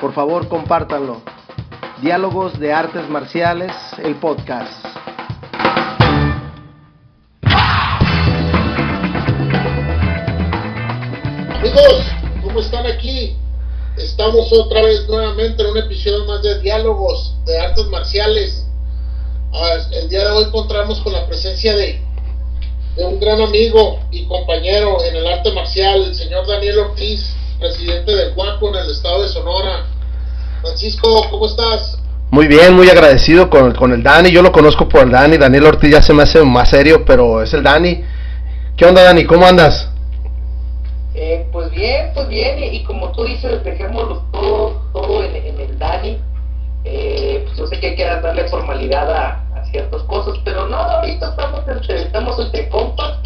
Por favor, compártanlo. Diálogos de Artes Marciales, el podcast. Amigos, ¿cómo están aquí? Estamos otra vez nuevamente en un episodio más de Diálogos de Artes Marciales. Ah, el día de hoy encontramos con la presencia de, de un gran amigo y compañero en el arte marcial, el señor Daniel Ortiz, presidente del Guapo en el estado de Sonora. Francisco, ¿cómo estás? Muy bien, muy agradecido con, con el Dani. Yo lo conozco por el Dani. Daniel Ortiz ya se me hace más serio, pero es el Dani. ¿Qué onda, Dani? ¿Cómo andas? Eh, pues bien, pues bien, y, y como tú dices, dejémoslo todo, todo en, en el Dani. Eh, pues yo sé que hay que darle formalidad a, a ciertas cosas, pero no, ahorita estamos entre, estamos entre compas.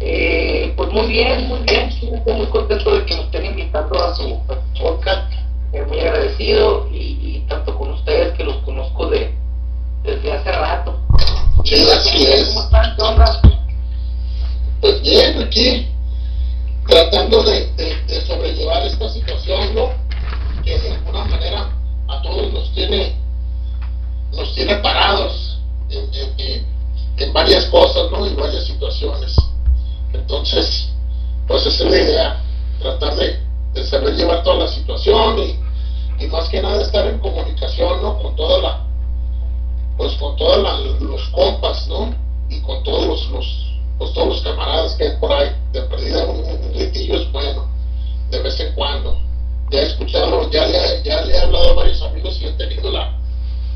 Eh, pues muy bien, muy bien, estoy muy contento de que nos estén invitando a su, a su podcast. Eh, muy agradecido y, y tanto con ustedes que los conozco de desde hace rato. Sí, así es. ¿Cómo están? ¿Qué onda? Pues bien, aquí tratando de, de- de sobrellevar esta situación, ¿no? Que de alguna manera a todos nos tiene, nos tiene parados en, en- en- en varias cosas, ¿no? En varias situaciones. Entonces, pues esa es la idea, tratar de, de saber llevar toda la situación y, y más que nada estar en comunicación, ¿no? Con toda la, pues con todos los compas, ¿no? Y con todos los, los, pues todos los camaradas que hay por ahí, de perdida un, un gritillo es bueno, de vez en cuando. Ya he escuchado, ya le, ya le he hablado a varios amigos y he tenido la,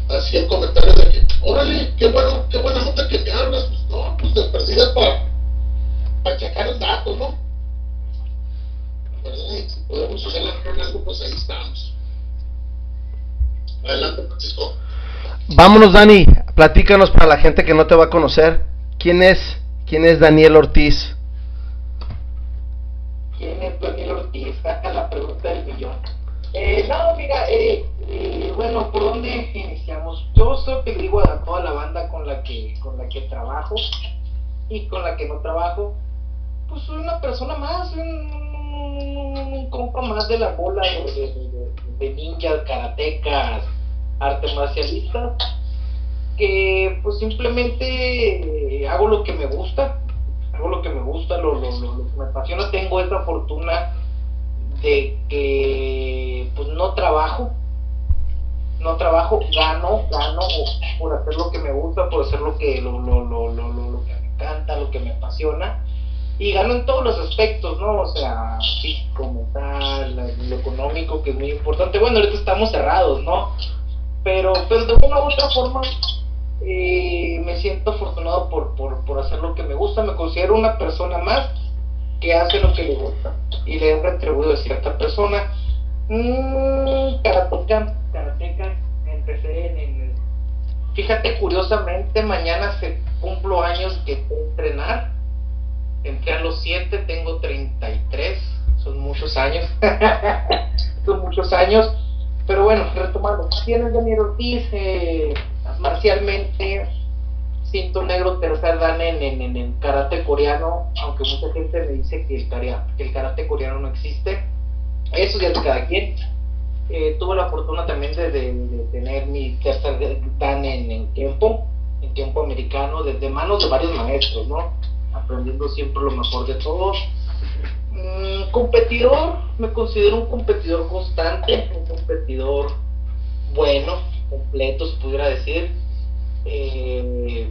así el comentario de que, órale, qué bueno, qué buena nota que me hablas, pues no, pues de perdida para, para checar el dato, ¿no? ¿Verdad? Y si podemos hacer algo, pues ahí estamos. Adelante, Francisco. Vámonos, Dani. Platícanos para la gente que no te va a conocer. ¿Quién es? ¿Quién es Daniel Ortiz? ¿Quién es Daniel Ortiz? la pregunta del millón. Eh, no, mira, eh, eh, bueno, ¿por dónde iniciamos? Yo soy que digo a toda la banda con la que con la que trabajo y con la que no trabajo, pues soy una persona más, un, compa más de la bola de, de, de- ninjas, karatecas, artes marcialistas, que pues simplemente hago lo que me gusta, hago lo que me gusta, lo, lo, lo, lo que me apasiona, tengo esa fortuna de que pues no trabajo, no trabajo, gano, gano por hacer lo que me gusta, por hacer lo que lo, lo, lo- lo que me encanta, lo que me apasiona, y gano en todos los aspectos, ¿no? O sea, físico, mental, lo económico, que es muy importante. Bueno, ahorita estamos cerrados, ¿no? Pero, pero de una u otra forma, eh, me siento afortunado por, por, por hacer lo que me gusta, me considero una persona más que hace lo que le gusta y le he retribuido a cierta persona. Mm, karateca, empecé en, en- Fíjate, curiosamente, mañana se cumplo años que entrenar. Entré a los 7, tengo 33, son muchos años. son muchos años. Pero bueno, retomando, ¿quién es Daniel Ortiz? Eh, marcialmente, cinto negro tercer dan en, en, en, karate coreano, aunque mucha gente me dice que el, que el karate coreano no existe. Eso ya es cada quien. Eh, tuve la fortuna también de, tener mi tercer dan en, en Kempo, en Kempo americano, desde manos de varios maestros, ¿no? Aprendiendo siempre lo mejor de todos. Mm, competidor, me considero un competidor constante, un competidor bueno, completo, se pudiera decir. Eh,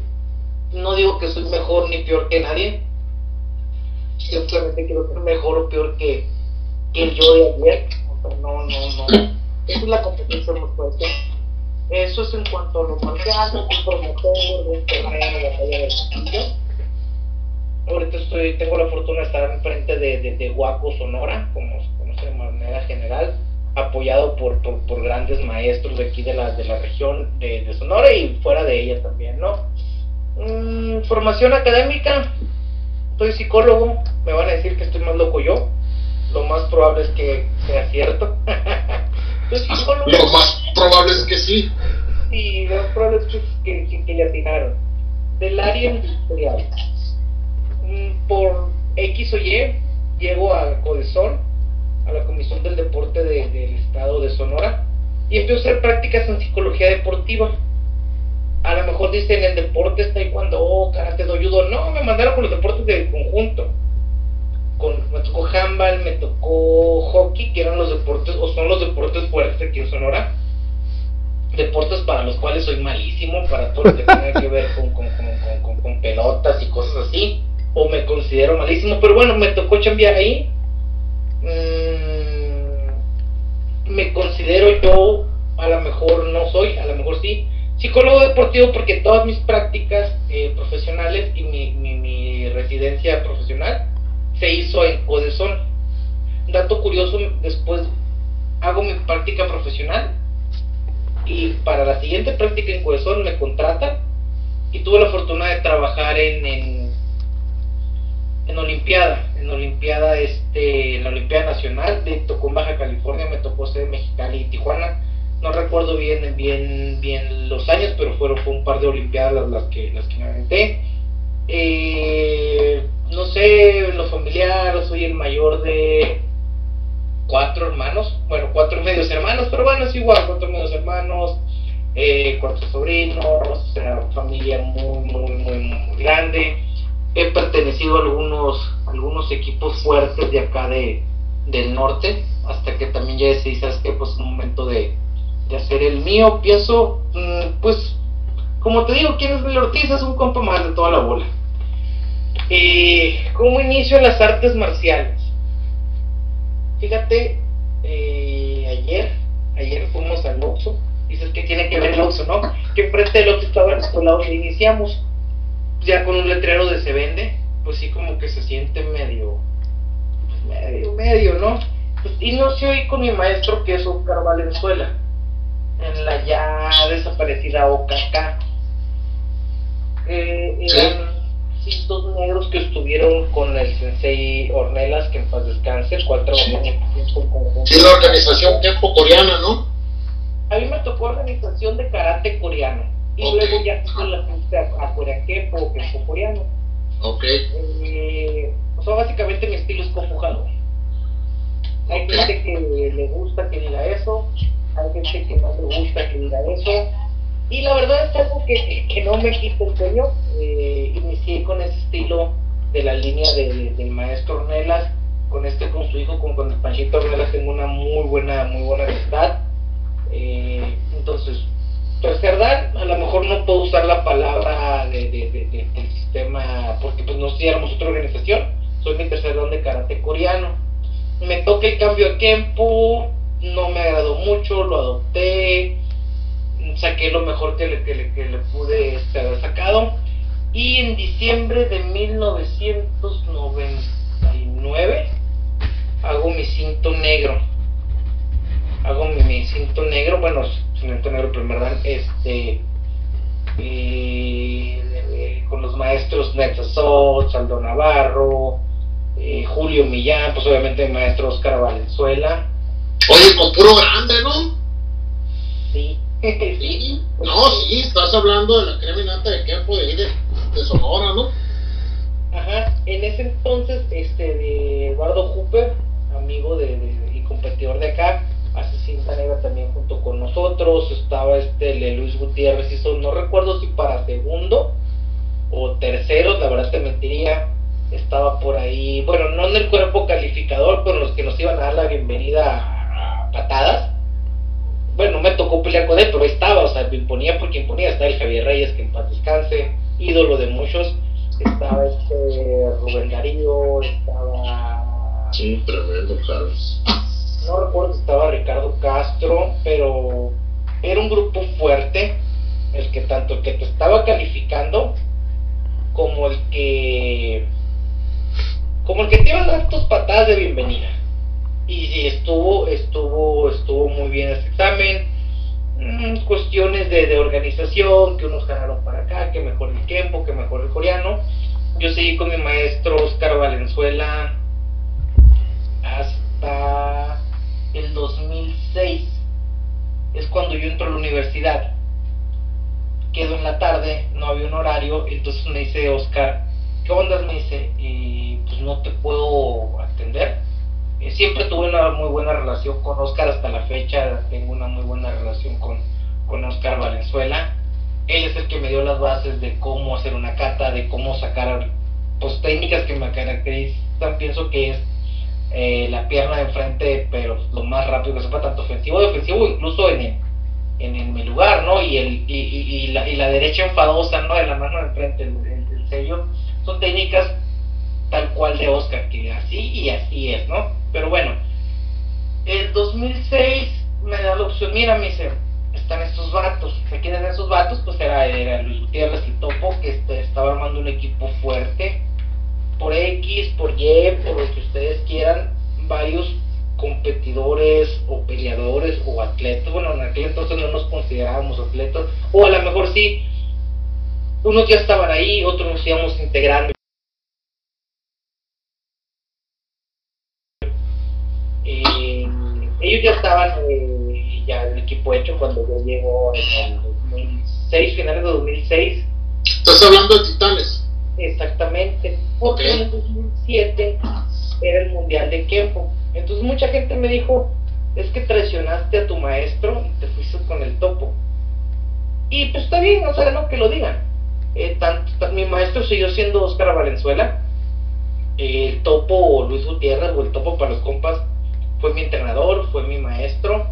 no digo que soy mejor ni peor que nadie, simplemente quiero ser mejor o peor que, que yo de ayer. O sea, no, no, no. Esa es la competencia más fuerte. Eso es en cuanto a lo marcial, no soy promotor de un torneo de de. Ahorita estoy, tengo la fortuna de estar enfrente de, de, de Huaco, Sonora, como se conoce de manera general. apoyado por, por, grandes maestros de aquí de la, de la región de, Sonora y fuera de ella también, ¿no? Mm, formación académica, soy psicólogo, me van a decir que estoy más loco yo, lo más probable es que sea cierto. lo más probable es que sí. Sí, lo más probable es que, que, que le atinaron. Del área industrial, por X o Y, llego a Codesol a la Comisión del Deporte del Estado de Sonora y empiezo a hacer prácticas en psicología deportiva. A lo mejor dicen en deportes, taekwondo, karate, judo. No, me mandaron con los deportes del conjunto. Con, me tocó handball, me tocó hockey, que eran los deportes, o son los deportes fuertes aquí en Sonora. Deportes para los cuales soy malísimo, para todo lo que tenga que ver con, con, con, con pelotas y cosas así. O me considero malísimo, pero bueno, me tocó chambear ahí Mm, me considero yo, a lo mejor no soy, a lo mejor sí, psicólogo deportivo porque todas mis prácticas eh, profesionales y mi, mi, residencia profesional se hizo en Codesón. Dato curioso, después hago mi práctica profesional y para la siguiente práctica en Codesón me contratan y tuve la fortuna de trabajar en, en en Olimpiada, en Olimpiada, este, en la Olimpiada Nacional, de tocó Baja California, me tocó ser Mexicali y Tijuana. No recuerdo bien, bien, bien los años, pero fueron fue un par de Olimpiadas las, que, las que me aventé. Eh, no sé, lo familiar, soy el mayor de cuatro hermanos, bueno, cuatro medios hermanos, pero bueno, es igual, cuatro medios hermanos, eh, cuatro sobrinos, o sea, familia muy, muy, muy, muy grande he pertenecido a algunos, algunos equipos fuertes de acá de, del norte, hasta que también ya decidí, sabes que pues es momento de, hacer el mío, pienso, mm, pues, como te digo, ¿quién es el Ortiz? Es un compa más de toda la bola. Eh, ¿Cómo inicio las artes marciales? Fíjate, eh, ayer, ayer fuimos al Oxxo, dices que tiene que ver el Oxxo, ¿no? Que enfrente del Oxxo estaba el escuela donde iniciamos ya con un letrero de se vende, pues sí como que se siente medio, pues medio, medio, ¿no? Pues, y no sé hoy con mi maestro que es Oscar Valenzuela, en la ya desaparecida OKK. Eh, eran cintos negros que estuvieron con el sensei Ornelas, que en paz descanse, trabajó en Sí, la organización tiempo coreana, ¿no? A mí me tocó organización de karate coreano y luego ya se la puse a, a Coreaquepo o Kempo coreano. Ok. Eh, o sea, básicamente mi estilo es conjugado. Hay gente que le gusta que diga eso, hay gente que no le gusta que diga eso. Y la verdad es algo que, que no me quita el sueño. Eh, inicié con ese estilo de la línea de, del maestro Ornelas, con este, con su hijo, con, con el Panchito Ornelas, tengo una muy buena, muy buena amistad. Eh, entonces, tercer dan, a lo mejor no puedo usar la palabra de, del sistema, porque pues no éramos otra organización, soy mi tercer dan de karate coreano. Me toca el cambio de Kempo, no me agradó mucho, lo adopté, saqué lo mejor que le, que le, que le pude este, haber sacado. Y en diciembre de 1999 hago mi cinto negro. Hago mi, mi cinto negro, bueno, Cinto Negro Primer Dan, este, eh, con los maestros Netzazot, Saldo Navarro, eh, Julio Millán, pues obviamente el maestro Oscar Valenzuela. Oye, con puro grande, ¿no? Sí. sí. No, sí, estás hablando de la creminata de campo de, de, de Sonora, ¿no? Ajá, en ese entonces, este, de Eduardo Hooper, amigo de, de, y competidor de acá, hace cinta negra también junto con nosotros, estaba este Luis Gutiérrez, hizo, no recuerdo si para segundo o tercero, la verdad te mentiría, estaba por ahí, bueno, no en el cuerpo calificador, pero los que nos iban a dar la bienvenida a patadas. Bueno, me tocó pelear con él, pero estaba, o sea, me imponía porque imponía, estaba el Javier Reyes, que en paz descanse, ídolo de muchos, estaba este Rubén Darío, estaba... Sí, tremendo, Carlos no recuerdo si estaba Ricardo Castro, pero era un grupo fuerte, el que tanto el que te estaba calificando como el que como el que te iba a dar tus patadas de bienvenida. Y sí, estuvo, estuvo, estuvo muy bien este examen. Mm, cuestiones de, de, organización, que unos ganaron para acá, que mejor el tiempo, que mejor el coreano. Yo seguí con mi maestro Oscar Valenzuela hasta el 2006. Es cuando yo entro a la universidad. Quedo en la tarde, no había un horario, entonces me dice Oscar, ¿qué onda? Me dice, y pues no te puedo atender eh, siempre tuve una muy buena relación con Oscar hasta la fecha, tengo una muy buena relación con, con Oscar Valenzuela. Él es el que me dio las bases de cómo hacer una cata, de cómo sacar pues, técnicas que me caracterizan. Pienso que es eh, la pierna de enfrente, pero lo más rápido que sepa, tanto ofensivo y ofensivo, incluso en, en, en mi lugar, ¿no? Y, el, y, y, la, y la derecha enfadosa, ¿no? De la mano de enfrente, el, el sello. Son técnicas tal cual de Oscar, que así y así es, ¿no? Pero bueno, el 2006 me da la opción, mira, me dice, están estos vatos, quiénes eran esos vatos? Pues era, era Luis Gutiérrez y Topo, que este, estaba armando un equipo fuerte, por X, por Y, por lo que ustedes quieran, varios competidores o peleadores o atletas, bueno, en aquel entonces no nos considerábamos atletas, o a lo mejor sí, unos ya estaban ahí, otros nos íbamos integrando ellos ya estaban eh, ya el equipo hecho cuando yo llego en el 2006, finales de 2006. ¿Estás hablando de Titanes? Exactamente, porque en el 2007 era el Mundial de Kempo. Entonces mucha gente me dijo, es que traicionaste a tu maestro y te fuiste con el topo. Y pues está bien, no sé no que lo digan. Eh, tanto, mi maestro siguió siendo Oscar Valenzuela, el topo o Luis Gutiérrez o el topo para los compas fue mi entrenador, fue mi maestro.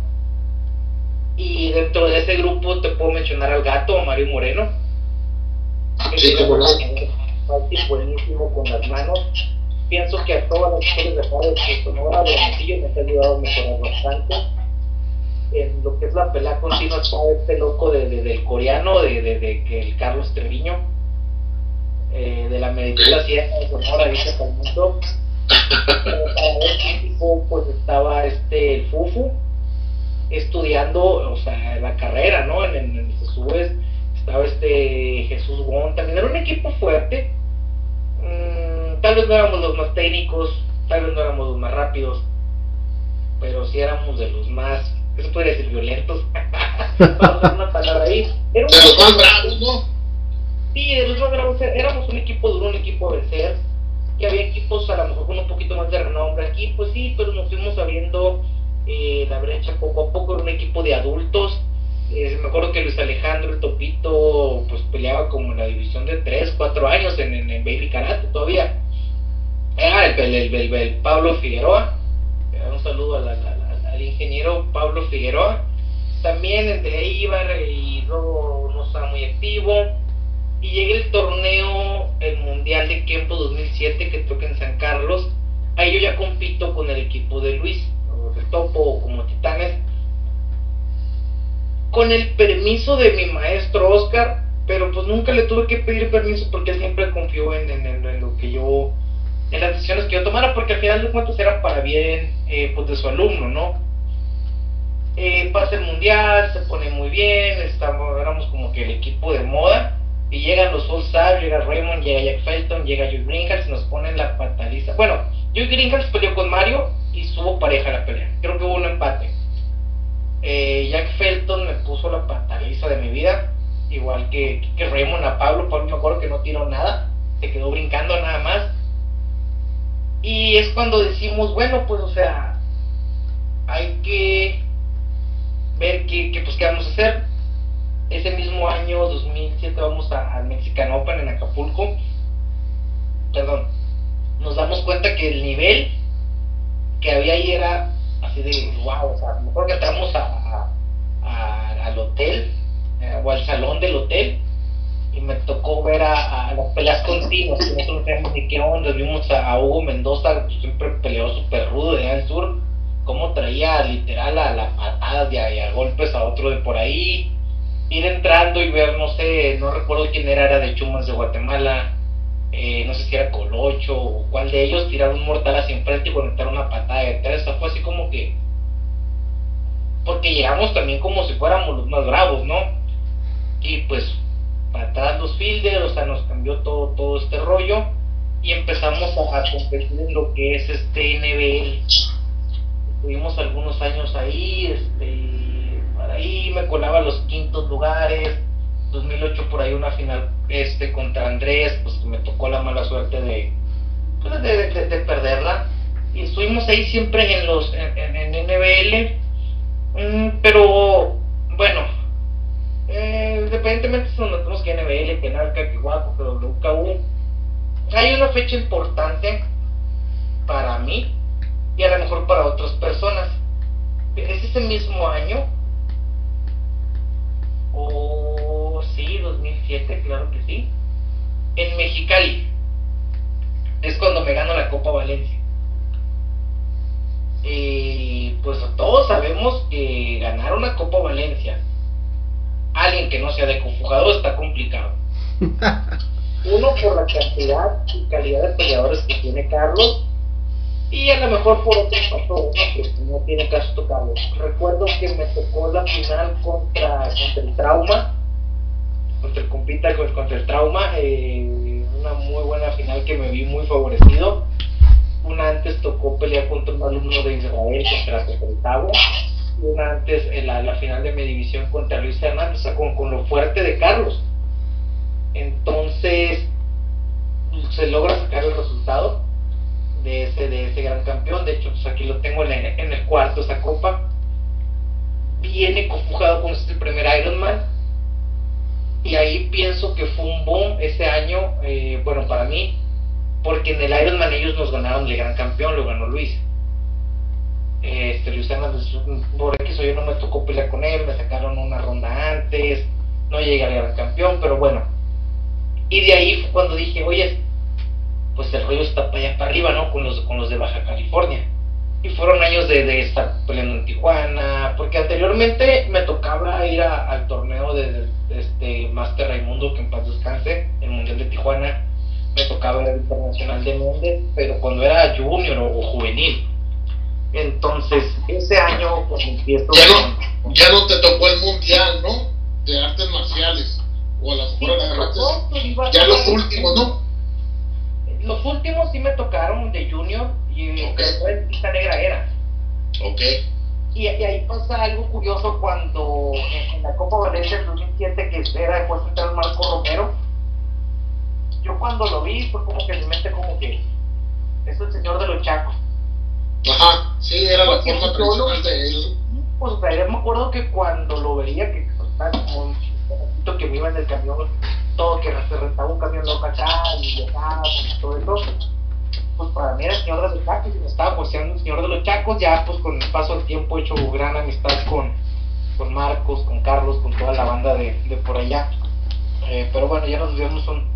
Y dentro de ese grupo te puedo mencionar al gato, Mario Moreno. Sí, como no. buenísimo con las manos. Pienso que a todas las mujeres de acá de Sonora, de Montillo, me ha ayudado a mejorar bastante. En lo que es la pelea continua está este loco de, de, del coreano, de, de, de, el Carlos Treviño, eh, de la medicina sierra de Sonora, dice para el mundo pues estaba este el Fufu estudiando, o sea, la carrera, ¿no? En, en, en estaba este Jesús Wong, también era un equipo fuerte. Mm, tal vez no éramos los más técnicos, tal vez no éramos los más rápidos, pero sí éramos de los más, eso podría decir violentos. Una palabra ahí. de los más bravos, ¿no? Sí, de los más bravos, éramos un equipo duro, un equipo a vencer que había equipos a lo mejor con un poquito más de renombre aquí, pues sí, pero nos fuimos abriendo eh, la brecha poco a poco, era un equipo de adultos. Eh, me acuerdo que Luis Alejandro, el Topito, pues peleaba como en la división de 3, 4 años en, en, Baby Karate todavía. Ah, el, el, el, Pablo Figueroa, eh, un saludo al, al, al, ingeniero Pablo Figueroa. También entre ahí iba y luego no estaba muy activo y llega el torneo, el Mundial de Kempo 2007 que toca en San Carlos. Ahí yo ya compito con el equipo de Luis, de Topo o como Titanes. Con el permiso de mi maestro Oscar, pero pues nunca le tuve que pedir permiso porque él siempre confió en, en, en lo que yo, en las decisiones que yo tomara, porque al final de cuentas eran para bien eh, pues de su alumno, ¿no? Eh, pasa el mundial, se pone muy bien, estamos, éramos como que el equipo de moda y llegan los All Stars, llega Raymond, llega Jack Felton, llega Joey Greenhouse, nos ponen la pataliza. Bueno, Joey Greenhouse peleó con Mario y estuvo pareja la pelea. Creo que hubo un empate. Eh, Jack Felton me puso la pataliza de mi vida, igual que, que Raymond a Pablo. Pablo me acuerdo que no tiró nada, se quedó brincando nada más. Y es cuando decimos, bueno, pues o sea, hay que ver qué, qué, pues, qué vamos a hacer ese mismo año 2007 vamos al Mexican Open en Acapulco. Perdón. Nos damos cuenta que el nivel que había ahí era así de wow, o sea, mejor que entramos a, a, al hotel eh, o al salón del hotel y me tocó ver a, las peleas continuas, que nosotros no sabemos ni qué onda, vimos a, Hugo Mendoza, que siempre peleó súper rudo de allá sur, cómo traía literal a las patadas y a golpes a otro de por ahí, ir entrando y ver, no sé, no recuerdo quién era, era de Chumas de Guatemala, eh, no sé si era Colocho o cuál de ellos, tirar un mortal hacia enfrente y conectar una patada de tres. fue así como que. Porque llegamos también como si fuéramos los más bravos, ¿no? Y pues, para los fielders, o sea, nos cambió todo, todo este rollo y empezamos a, competir en lo que es este NBL. Estuvimos algunos años ahí, este, para ahí me colaba los quintos lugares 2008 por ahí una final este contra Andrés, pues me tocó la mala suerte de, pues, de, perderla. Y estuvimos ahí siempre en los en, en, NBL, mm, pero bueno, eh, independientemente si nos metemos que NBL, que Narca, que Guapo, que WKU, hay una fecha importante para mí y a lo mejor para otras personas. Es ese mismo año Oh, sí, 2007, claro que sí. En Mexicali. Es cuando me gano la Copa Valencia. Y pues todos sabemos que ganar una Copa Valencia, alguien que no sea de conjugador está complicado. Uno por la cantidad y calidad de peleadores que tiene Carlos y a lo mejor por otro pasó que no tiene caso tocarlo. Recuerdo que me tocó la final contra, contra el trauma, contra el compita contra el trauma, eh, una muy buena final que me vi muy favorecido. Una antes tocó pelear contra un alumno de Israel contra y una antes en la, final de mi división contra Luis Hernández, o sea, con, con lo fuerte de Carlos. Entonces, se logra sacar el resultado de ese, de ese gran campeón. De hecho, pues aquí lo tengo en, en el cuarto, esa copa. Viene conjugado con este primer Ironman. Y ahí pienso que fue un boom ese año, eh, bueno, para mí, porque en el Ironman ellos nos ganaron el gran campeón, lo ganó Luis. Este, Luis Hernández, por X yo no me tocó pelear con él, me sacaron una ronda antes, no llegué al gran campeón, pero bueno. Y de ahí fue cuando dije, oye, pues el rollo está para allá para arriba, ¿no? Con los, con los de Baja California. Y fueron años de, estar peleando en Tijuana, porque anteriormente me tocaba ir al torneo de, este Master Raimundo, que en paz descanse, el Mundial de Tijuana. Me tocaba el Internacional de Mundial, pero cuando era junior o, juvenil. Entonces, ese año, pues empiezo. Ya no, ya no te tocó el Mundial, ¿no? De artes marciales. O a las sí, pues, Ya los últimos, ¿no? los últimos sí me tocaron de Junior y okay. pista negra era. Ok. Y, ahí pasa algo curioso cuando en, la Copa Valencia del 2007, que era después de entrar Marco Romero, yo cuando lo vi fue como que en mi mente como que es el señor de los chacos. Ajá, sí, era la forma tradicional de él. Pues o sea, yo me acuerdo que cuando lo veía, que estaba como un que me iba en el camión todo que se rentaba un camión loco acá y viajábamos y todo eso, pues para mí era el señor de los chacos y me estaba poseando el señor de los chacos, ya pues con el paso del tiempo he hecho gran amistad con, con Marcos, con Carlos, con toda la banda de, de por allá. Eh, pero bueno, ya nos vemos un,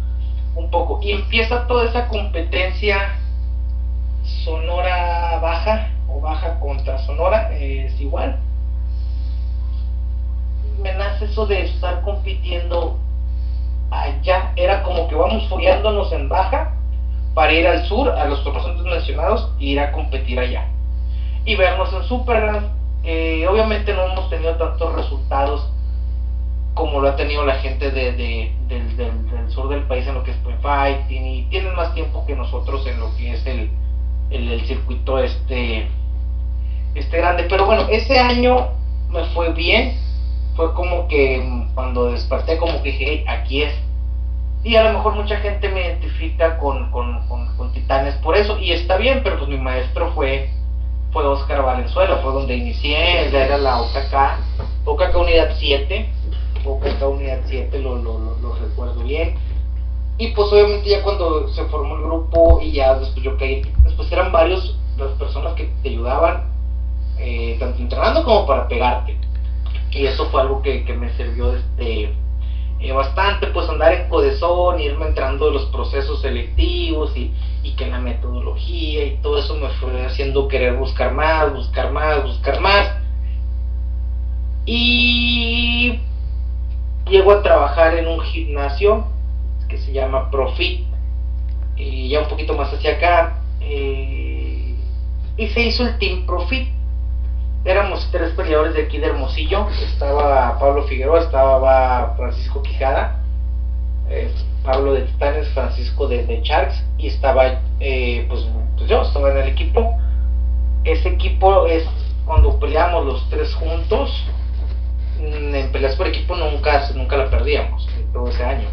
un poco. Y empieza toda esa competencia sonora baja o baja contra sonora, eh, es igual. Me nace eso de estar compitiendo allá era como que vamos fogueándonos en baja para ir al sur, a los torneos mencionados, e ir a competir allá. Y vernos en Superland, que obviamente no hemos tenido tantos resultados como lo ha tenido la gente de, del, sur del país en lo que es point fighting y tienen más tiempo que nosotros en lo que es el, el, circuito este, este grande. Pero bueno, ese año me fue bien, fue como que cuando desperté como que dije, aquí es. Y a lo mejor mucha gente me identifica con, con, con, Titanes por eso, y está bien, pero pues mi maestro fue, fue Oscar Valenzuela, fue donde inicié, era la OKK, OKK Unidad 7, OKK Unidad 7, lo, lo, lo, recuerdo bien. Y pues obviamente ya cuando se formó el grupo y ya después yo caí, después eran varios las personas que te ayudaban, eh, tanto entrenando como para pegarte y eso fue algo que, me sirvió este, eh, bastante, pues andar en Codezón, irme entrando en los procesos selectivos y, y que la metodología y todo eso me fue haciendo querer buscar más, buscar más, buscar más. Y llego a trabajar en un gimnasio que se llama Profit. y ya un poquito más hacia acá, eh, y se hizo el Team Profit. Éramos tres peleadores de aquí de Hermosillo, estaba Pablo Figueroa, estaba Francisco Quijada, eh, Pablo de Titanes, Francisco de, de Sharks, y estaba eh, pues, pues, yo, estaba en el equipo. Ese equipo es cuando peleamos los tres juntos, mm, en peleas por equipo nunca, nunca la perdíamos, todo ese año.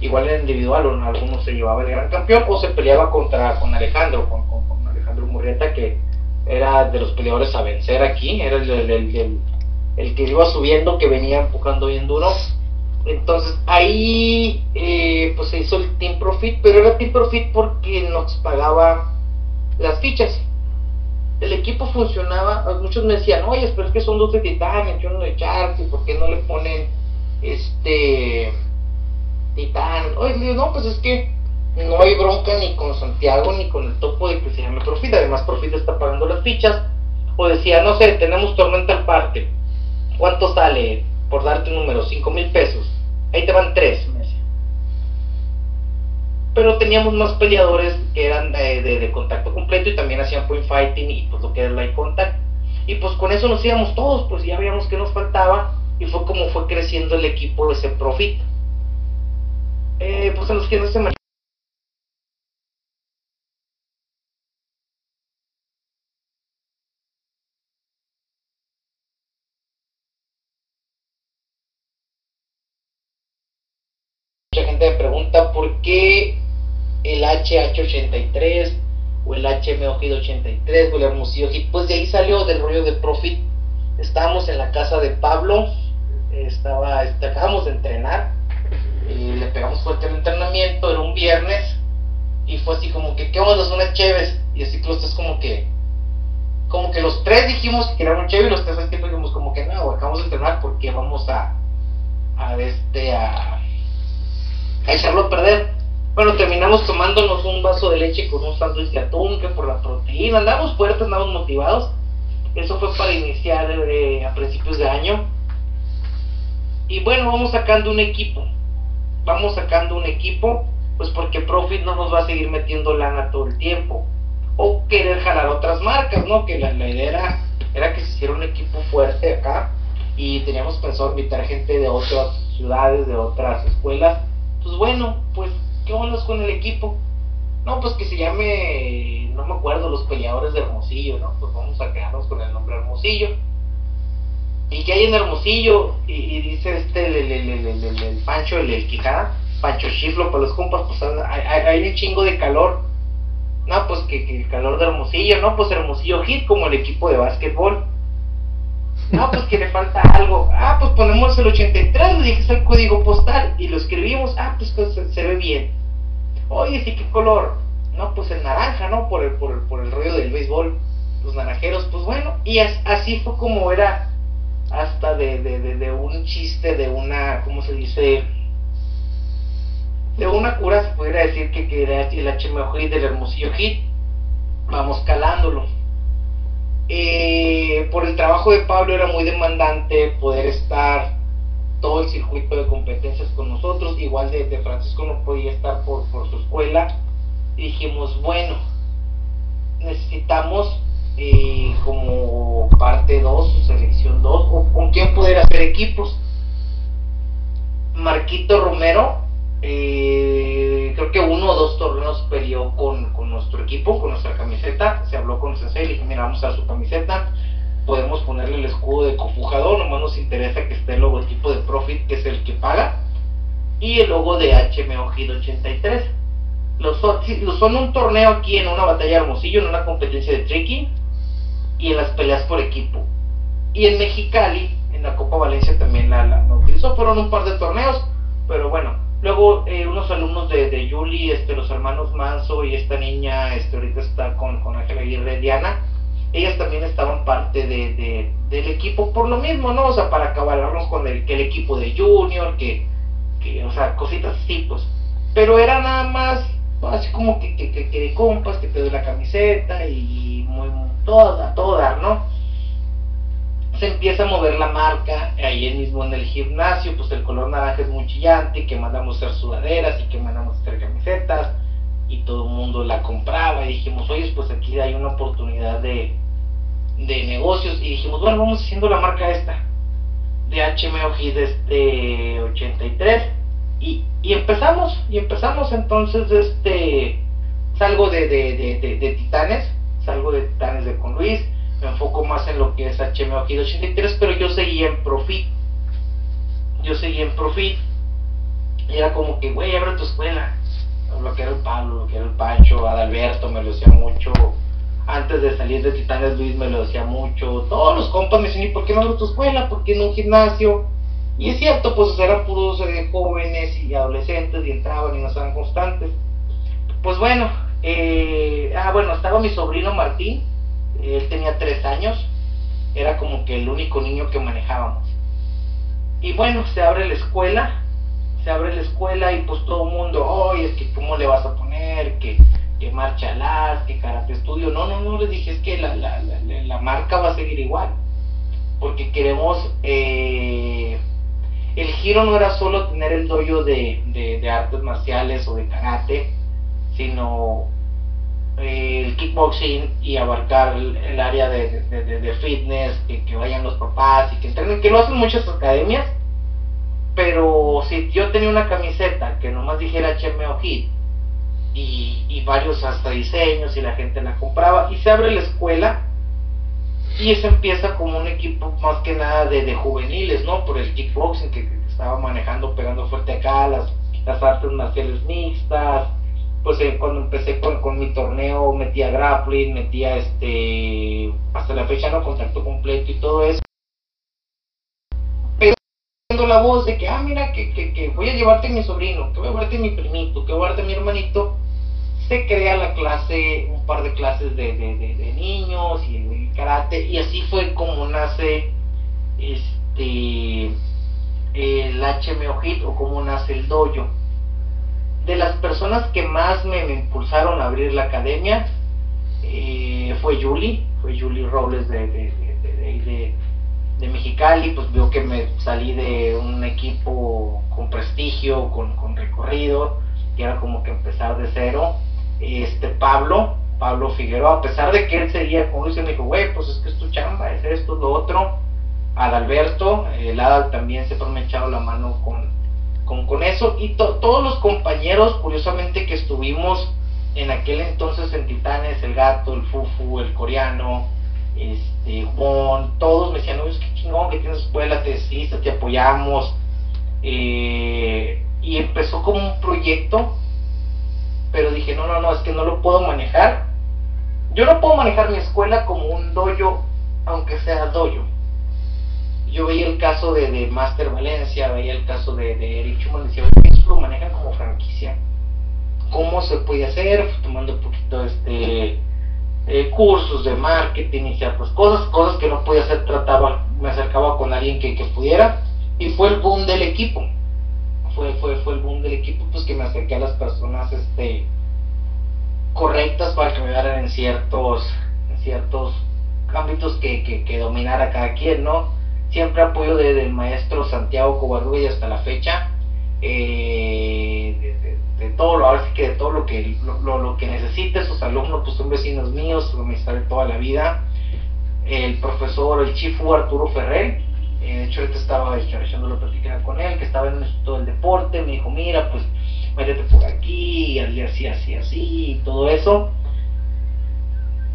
Igual en individual, o en algunos se llevaba el gran campeón o se peleaba contra con Alejandro, con, con, Alejandro Murrieta, que era de los peleadores a vencer aquí, era el, el, el, que iba subiendo, que venía empujando bien duro. Entonces ahí eh, pues se hizo el Team Profit, pero era Team Profit porque nos pagaba las fichas. El equipo funcionaba, muchos me decían, oye, pero es que son dos de Titanic uno de Sharks, ¿y por qué no le ponen este Titán. Oye, no, pues es que no hay bronca ni con Santiago ni con el topo de que se llame Profit. Además, Profit está pagando las fichas. O decía, no sé, tenemos tormenta al parte. ¿Cuánto sale? Por darte un número, 5 mil pesos. Ahí te van 3, Pero teníamos más peleadores que eran de, contacto completo y también hacían point fighting y pues lo que el light contact. Y pues con eso nos íbamos todos, pues ya veíamos que nos faltaba y fue como fue creciendo el equipo ese Profit eh, pues a los que no se Mucha gente me pregunta por qué el HH83 o el HM 83 o el Hermosillo Hit, pues de ahí salió del rollo de Profit. Estábamos en la casa de Pablo, estaba, este, acabamos de entrenar y le pegamos fuerte el entrenamiento, era un viernes, y fue así como que, ¿qué onda? Son unas chéves, y así que los como que, como que los tres dijimos que era un chévere, y los tres al tiempo dijimos como que no, acabamos de entrenar porque vamos a, a este, a, a echarlo a perder. Bueno, terminamos tomándonos un vaso de leche con un sándwich de atún, que por la proteína, andamos fuertes, andamos motivados. Eso fue para iniciar eh, a principios de año. Y bueno, vamos sacando un equipo vamos sacando un equipo, pues porque Profit no nos va a seguir metiendo lana todo el tiempo. O querer jalar otras marcas, ¿no? Que la, idea era, que se hiciera un equipo fuerte acá y teníamos pensado invitar gente de otras ciudades, de otras escuelas. Pues bueno, pues, ¿qué onda con el equipo? No, pues que se llame, no me acuerdo, los peleadores de Hermosillo, ¿no? Pues vamos a quedarnos con el nombre Hermosillo y que hay en Hermosillo, y, dice este, el, el, el, el Pancho, el, Quijada, Pancho Chiflo para los compas, pues hay, un chingo de calor. No, pues que, el calor de Hermosillo, no, pues Hermosillo Hit como el equipo de básquetbol. No, pues que le falta algo. Ah, pues ponemos el 83, le dije el código postal y lo escribimos. Ah, pues, pues se, ve bien. Oye, sí, ¿qué color? No, pues el naranja, ¿no? Por el, por el, por el rollo del béisbol. Los naranjeros, pues bueno. Y así fue como era hasta de, de, de, un chiste, de una, ¿cómo se dice? De una cura, se pudiera decir que, que era el HMO hit del Hermosillo Hit. Vamos calándolo. Eh, por el trabajo de Pablo era muy demandante poder estar todo el circuito de competencias con nosotros. Igual de, Francisco no podía estar por, por su escuela. Dijimos, bueno, necesitamos eh, como parte 2 selección 2 o con quién poder hacer equipos Marquito Romero eh, creo que uno o dos torneos peleó con, con, nuestro equipo con nuestra camiseta. Se habló con Sensei le dije mira vamos a su camiseta. Podemos ponerle el escudo de cofujador. Nomás nos interesa que esté el logotipo de Profit que es el que paga y el logo de HMO 83 los, son un torneo aquí en una batalla de Hermosillo, en una competencia de tricky y en las peleas por equipo. Y en Mexicali, en la Copa Valencia también la, la, utilizó, fueron un par de torneos, pero bueno, luego eh, unos alumnos de, de Yuli, este, los hermanos Manso y esta niña, este, ahorita está con, con Ángela Aguirre Diana, ellas también estaban parte de, de, del equipo por lo mismo, ¿no? O sea, para acabarnos con el, que el equipo de Junior, que, que, o sea, cositas así, pues. Pero era nada más, así como que, que, que, que de compas, que te doy la camiseta y muy, toda, toda, ¿no? Se empieza a mover la marca, ahí mismo en el gimnasio, pues el color naranja es muy chillante, que mandamos hacer sudaderas y que mandamos hacer camisetas, y todo el mundo la compraba y dijimos, oye, pues aquí hay una oportunidad de, de negocios y dijimos, bueno, vamos haciendo la marca esta de HMO de este 83 y, y empezamos y empezamos entonces este salgo de, de, de, de, Titanes salgo de Titanes de con Luis me enfoco más en lo que es HMO de 83 pero yo seguía en Profit yo seguía en Profit y era como que güey abre tu escuela lo que era el Pablo lo que era el Pancho Adalberto me lo decía mucho antes de salir de Titanes Luis me lo decía mucho, todos los compas me decían, ¿y por qué no abro tu escuela? ¿Por qué no un gimnasio? Y es cierto, pues eran puros eh, jóvenes y adolescentes y entraban y no estaban constantes. Pues bueno, eh, ah bueno, estaba mi sobrino Martín, él tenía tres años, era como que el único niño que manejábamos. Y bueno, se abre la escuela, se abre la escuela y pues todo el mundo, oye, es que cómo le vas a poner, que que marcha las, que karate estudio. No, no, no, les dije, es que la, la, la, marca va a seguir igual. Porque queremos, eh, el giro no era solo tener el dojo de, de, artes marciales o de karate, sino el kickboxing y abarcar el, área de, de fitness, que, que, vayan los papás y que entrenen, que lo hacen muchas academias, pero si yo tenía una camiseta que nomás dijera HMO Hit, y, varios hasta diseños y la gente la compraba y se abre la escuela y eso empieza como un equipo más que nada de, juveniles, ¿no? Por el kickboxing que, estaba manejando, pegando fuerte acá, las, las artes marciales mixtas, pues eh, cuando empecé con, mi torneo metía grappling, metía este, hasta la fecha no contacto completo y todo eso. Pero la voz de que, ah, mira, que, que, que voy a llevarte mi sobrino, que voy a llevarte mi primito, que voy a llevarte a mi hermanito, se crea la clase, un par de clases de, de, niños y karate, y así fue como nace este el HMO Hit o como nace el dojo. De las personas que más me, impulsaron a abrir la academia eh, fue Julie, fue Julie Robles de, de, de, Mexicali, pues vio que me salí de un equipo con prestigio, con, con recorrido, que era como que empezar de cero este Pablo, Pablo Figueroa, a pesar de que él seguía con Luis, me dijo, güey, pues es que es tu chamba, es esto, lo otro. Adalberto, el Adal también se me ha echado la mano con, con, eso. Y todos los compañeros, curiosamente, que estuvimos en aquel entonces en Titanes, el gato, el Fufu, el coreano, este, Juan, todos me decían, no, es que chingón que tienes escuela, te te apoyamos. Eh, y empezó como un proyecto pero dije, no, no, no, es que no lo puedo manejar. Yo no puedo manejar mi escuela como un dojo, aunque sea dojo. Yo veía el caso de, de Master Valencia, veía el caso de, de Eric Schumann, decía, eso lo manejan como franquicia. ¿Cómo se puede hacer? tomando un poquito este eh, cursos de marketing y ciertas cosas, cosas que no podía hacer, trataba, me acercaba con alguien que, que pudiera, y fue el boom del equipo fue, fue, fue el boom del equipo, pues que me acerqué a las personas este, correctas para que me dieran en ciertos, en ciertos ámbitos que, que, que dominara cada quien, ¿no? Siempre apoyo de, del maestro Santiago Covarrubias hasta la fecha, eh, de, todo lo, ahora sí que de todo lo que, lo, lo, que necesite, sus alumnos, pues son vecinos míos, amistad de toda la vida. El profesor, el chifu Arturo Ferrer, eh, de hecho, ahorita estaba echando la plática con él, que estaba en todo el deporte. Me dijo, mira, pues métete por aquí, y así, así, así, y todo eso.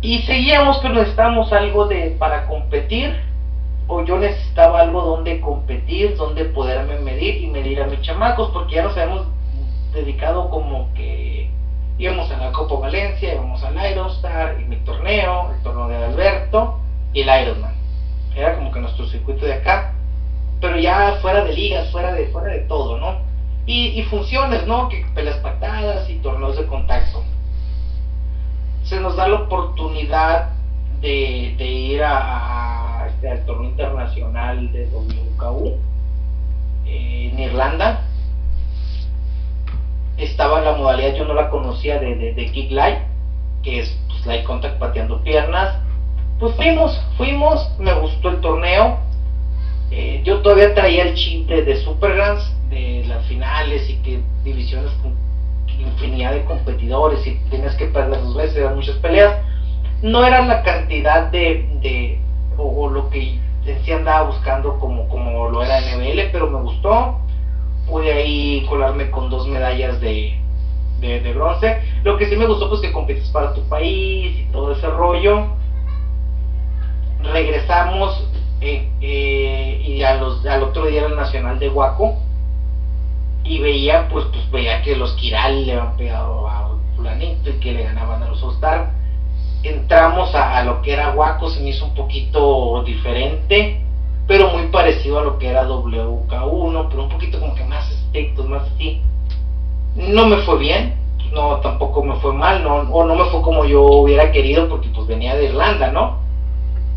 Y seguíamos que necesitábamos algo de para competir, o yo necesitaba algo donde competir, donde poderme medir y medir a mis chamacos, porque ya nos habíamos dedicado como que íbamos a la Copa Valencia, íbamos al Ironstar y mi torneo, el torneo de Alberto y el Ironman era como que nuestro circuito de acá, pero ya fuera de ligas, fuera de, fuera de todo, ¿no? Y, funciones, ¿no? Que pelas patadas y torneos de contacto. Se nos da la oportunidad de, ir a, al torneo internacional de WKU en Irlanda. Estaba la modalidad, yo no la conocía, de, de, Kick Light, que es pues, Light Contact pateando piernas pues fuimos, fuimos, me gustó el torneo. Eh, yo todavía traía el chip de, Super Supergrands, de las finales y que divisiones infinidad de competidores y tienes que perder dos veces, muchas peleas. No era la cantidad de, de o, lo que sí andaba buscando como, como lo era NBL, pero me gustó. Pude ahí colarme con dos medallas de, de, bronce. Lo que sí me gustó pues que compites para tu país y todo ese rollo. Regresamos eh, eh, y al otro día era el Nacional de Huaco y veía pues pues veía que los Kiral le habían pegado a fulanito y que le ganaban a los All-Star entramos a, lo que era Waco se me hizo un poquito diferente pero muy parecido a lo que era WK1 pero un poquito como que más estrictos más así. No me fue bien no tampoco me fue mal no o no me fue como yo hubiera querido porque pues venía de Irlanda no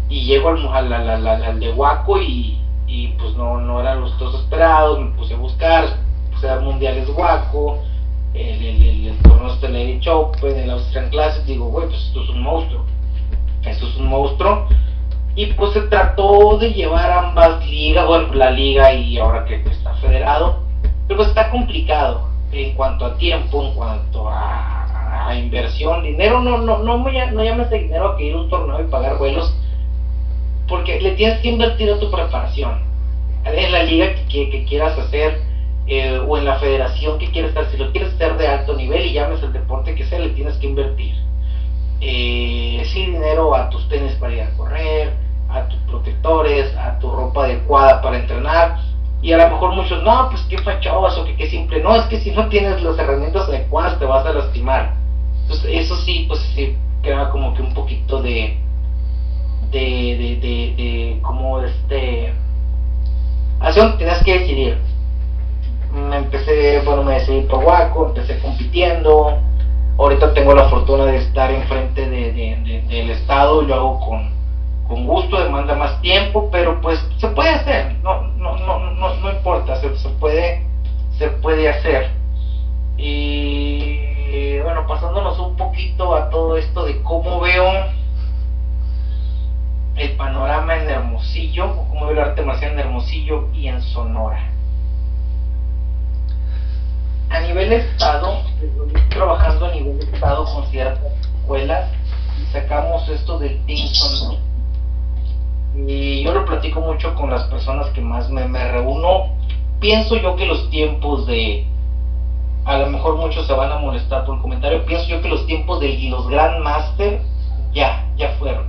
y llego al, al, al de Waco y, y pues no, no eran los dos esperados me puse a buscar sea, mundiales guaco, el, el, el, el torneo Stellary Open, el Austrian Classic, digo, güey, pues esto es un monstruo, esto es un monstruo, y pues se trató de llevar ambas ligas, bueno, la liga y ahora que está federado, pero pues está complicado en cuanto a tiempo, en cuanto a, a inversión, dinero, no, no, no, me, no llames de dinero a que ir a un torneo y pagar vuelos, porque le tienes que invertir a tu preparación, en la liga que, que quieras hacer, eh, o en la federación que quieres estar, si lo quieres hacer de alto nivel y llames el deporte que sea, le tienes que invertir. Eh, dinero a tus tenis para ir a correr, a tus protectores, a tu ropa adecuada para entrenar. Y a lo mejor muchos, no, pues qué fachobas o que qué simple. No, es que si no tienes las herramientas adecuadas te vas a lastimar. Entonces, eso sí, pues sí, queda como que un poquito de, de, de, de, de como este, así tienes que decidir me empecé, bueno, me decidí por Waco, empecé compitiendo. Ahorita tengo la fortuna de estar enfrente de, del Estado lo hago con, con gusto, demanda más tiempo, pero pues se puede hacer, no, no, no, no, no importa, se, se, puede, se puede hacer. Y bueno, pasándonos un poquito a todo esto de cómo veo el panorama en Hermosillo, cómo veo el arte marcial en Hermosillo y en Sonora a nivel estado, trabajando a nivel estado con ciertas escuelas y sacamos esto del Team Y yo lo platico mucho con las personas que más me, reúno. Pienso yo que los tiempos de, a lo mejor muchos se van a molestar por el comentario, pienso yo que los tiempos de los Grandmaster ya, ya fueron.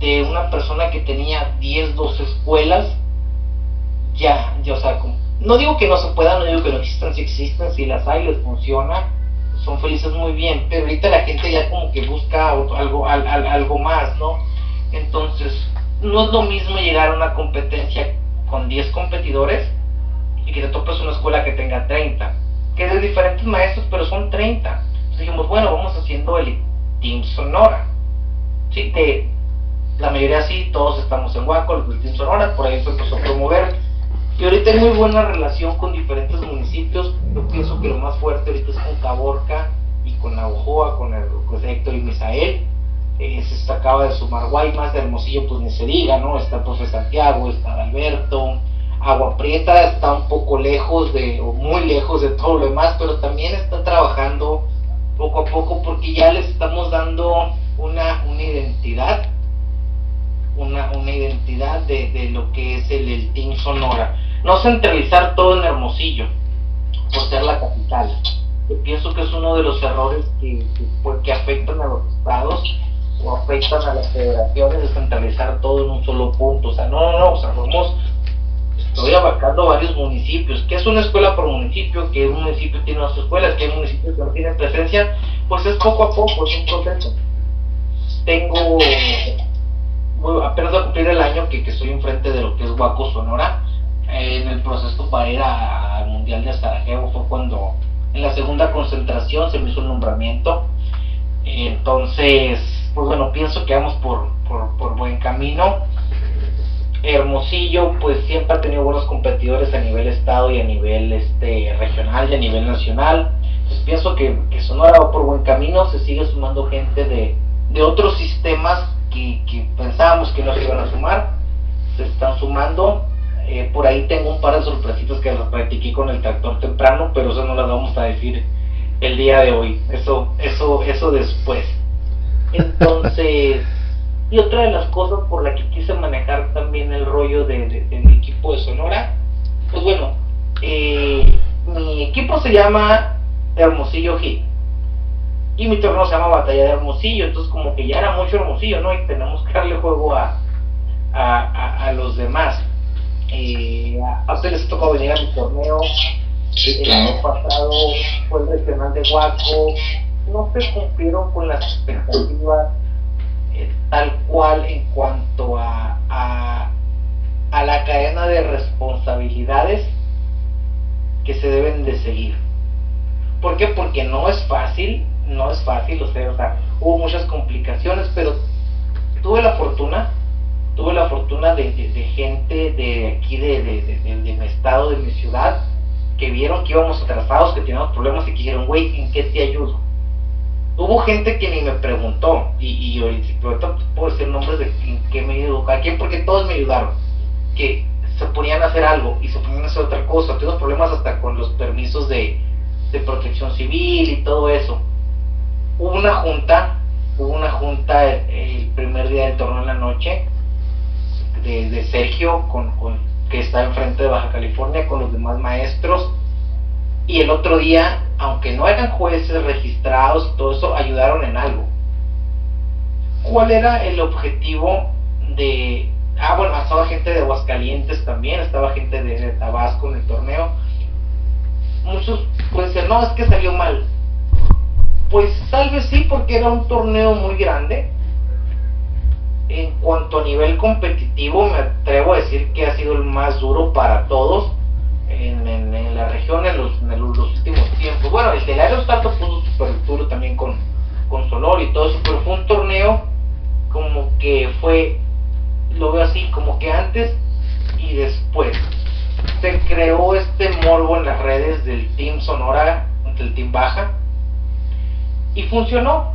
De una persona que tenía 10, 12 escuelas, ya, ya, o sea, no digo que no se puedan, no digo que no existan, si existen, si las hay, les funciona, son felices muy bien, pero ahorita la gente ya como que busca algo, algo más, ¿no? Entonces, no es lo mismo llegar a una competencia con 10 competidores y que te topes una escuela que tenga 30, que es de diferentes maestros, pero son 30. Entonces dijimos, bueno, vamos haciendo el Team Sonora. Sí, de, la mayoría sí, todos estamos en Waco, el Team Sonora, por ahí empezó a promover y ahorita hay muy buena relación con diferentes municipios. Yo pienso que lo más fuerte ahorita es con Caborca y con Naujoa, con el Héctor y Misael. Eh, se acaba de sumar Guaymas, de Hermosillo, pues ni se diga, ¿no? Está el profe Santiago, está Alberto. Agua Prieta está un poco lejos de, o muy lejos de todo lo demás, pero también está trabajando poco a poco porque ya les estamos dando una, una identidad una, una identidad de, de, lo que es el, el Team Sonora. No centralizar todo en Hermosillo, por ser la capital. Yo pienso que es uno de los errores que, que, afectan a los estados o afectan a las federaciones de centralizar todo en un solo punto. O sea, no, no, no, o sea, somos, estoy abarcando varios municipios. que es una escuela por municipio? que un municipio tiene dos escuelas? que hay municipios que no tienen presencia? Pues es poco a poco, es un proceso. Tengo apenas a cumplir el año que, que estoy enfrente de lo que es Huaco Sonora. en el proceso para ir al Mundial de Sarajevo fue cuando en la segunda concentración se me hizo un nombramiento. Entonces, pues bueno, pienso que vamos por, por, buen camino. Hermosillo, pues siempre ha tenido buenos competidores a nivel estado y a nivel este regional y a nivel nacional. Pues pienso que, que Sonora va por buen camino, se sigue sumando gente de, de otros sistemas que, pensábamos que no se iban a sumar, se están sumando. Eh, por ahí tengo un par de sorpresitas que las practiqué con el tractor temprano, pero eso no las vamos a decir el día de hoy. Eso, eso, eso después. Entonces, y otra de las cosas por la que quise manejar también el rollo de, mi equipo de Sonora, pues bueno, eh, mi equipo se llama Hermosillo Hit. Y mi torneo se llama Batalla de Hermosillo, entonces como que ya era mucho Hermosillo, ¿no? Y tenemos que darle juego a, a, los demás. Eh, a ustedes les tocó venir a mi torneo. el año pasado fue el regional de Huaco. No se cumplieron con las expectativas eh, tal cual en cuanto a, a, a la cadena de responsabilidades que se deben de seguir. ¿Por qué? Porque no es fácil, no es fácil, o sea, o sea, hubo muchas complicaciones, pero tuve la fortuna, tuve la fortuna de, gente de aquí, de, de, mi estado, de mi ciudad, que vieron que íbamos atrasados, que teníamos problemas y que dijeron, güey, ¿en qué te ayudo? Hubo gente que ni me preguntó, y, y ahorita puedo decir nombres de en qué me ayudó a quién, porque todos me ayudaron. Que se ponían a hacer algo y se ponían a hacer otra cosa. Tuvimos problemas hasta con los permisos de, de protección civil y todo eso. Hubo una junta, hubo una junta el, primer día del torneo en la noche de, de Sergio, con, con, que está enfrente de Baja California, con los demás maestros. Y el otro día, aunque no eran jueces registrados, todo eso ayudaron en algo. ¿Cuál era el objetivo de, Ah, bueno, estaba gente de Aguascalientes también, estaba gente de, Tabasco en el torneo. Muchos pueden decir, no, es que salió mal. Pues tal vez sí, porque era un torneo muy grande. En cuanto a nivel competitivo, me atrevo a decir que ha sido el más duro para todos en, la región en los, últimos tiempos. Bueno, el del Aerostar puso súper duro también con, con Solor y todo eso, pero fue un torneo como que fue lo veo así, como que antes y después. Se creó este morbo en las redes del Team Sonora, del Team Baja, y funcionó.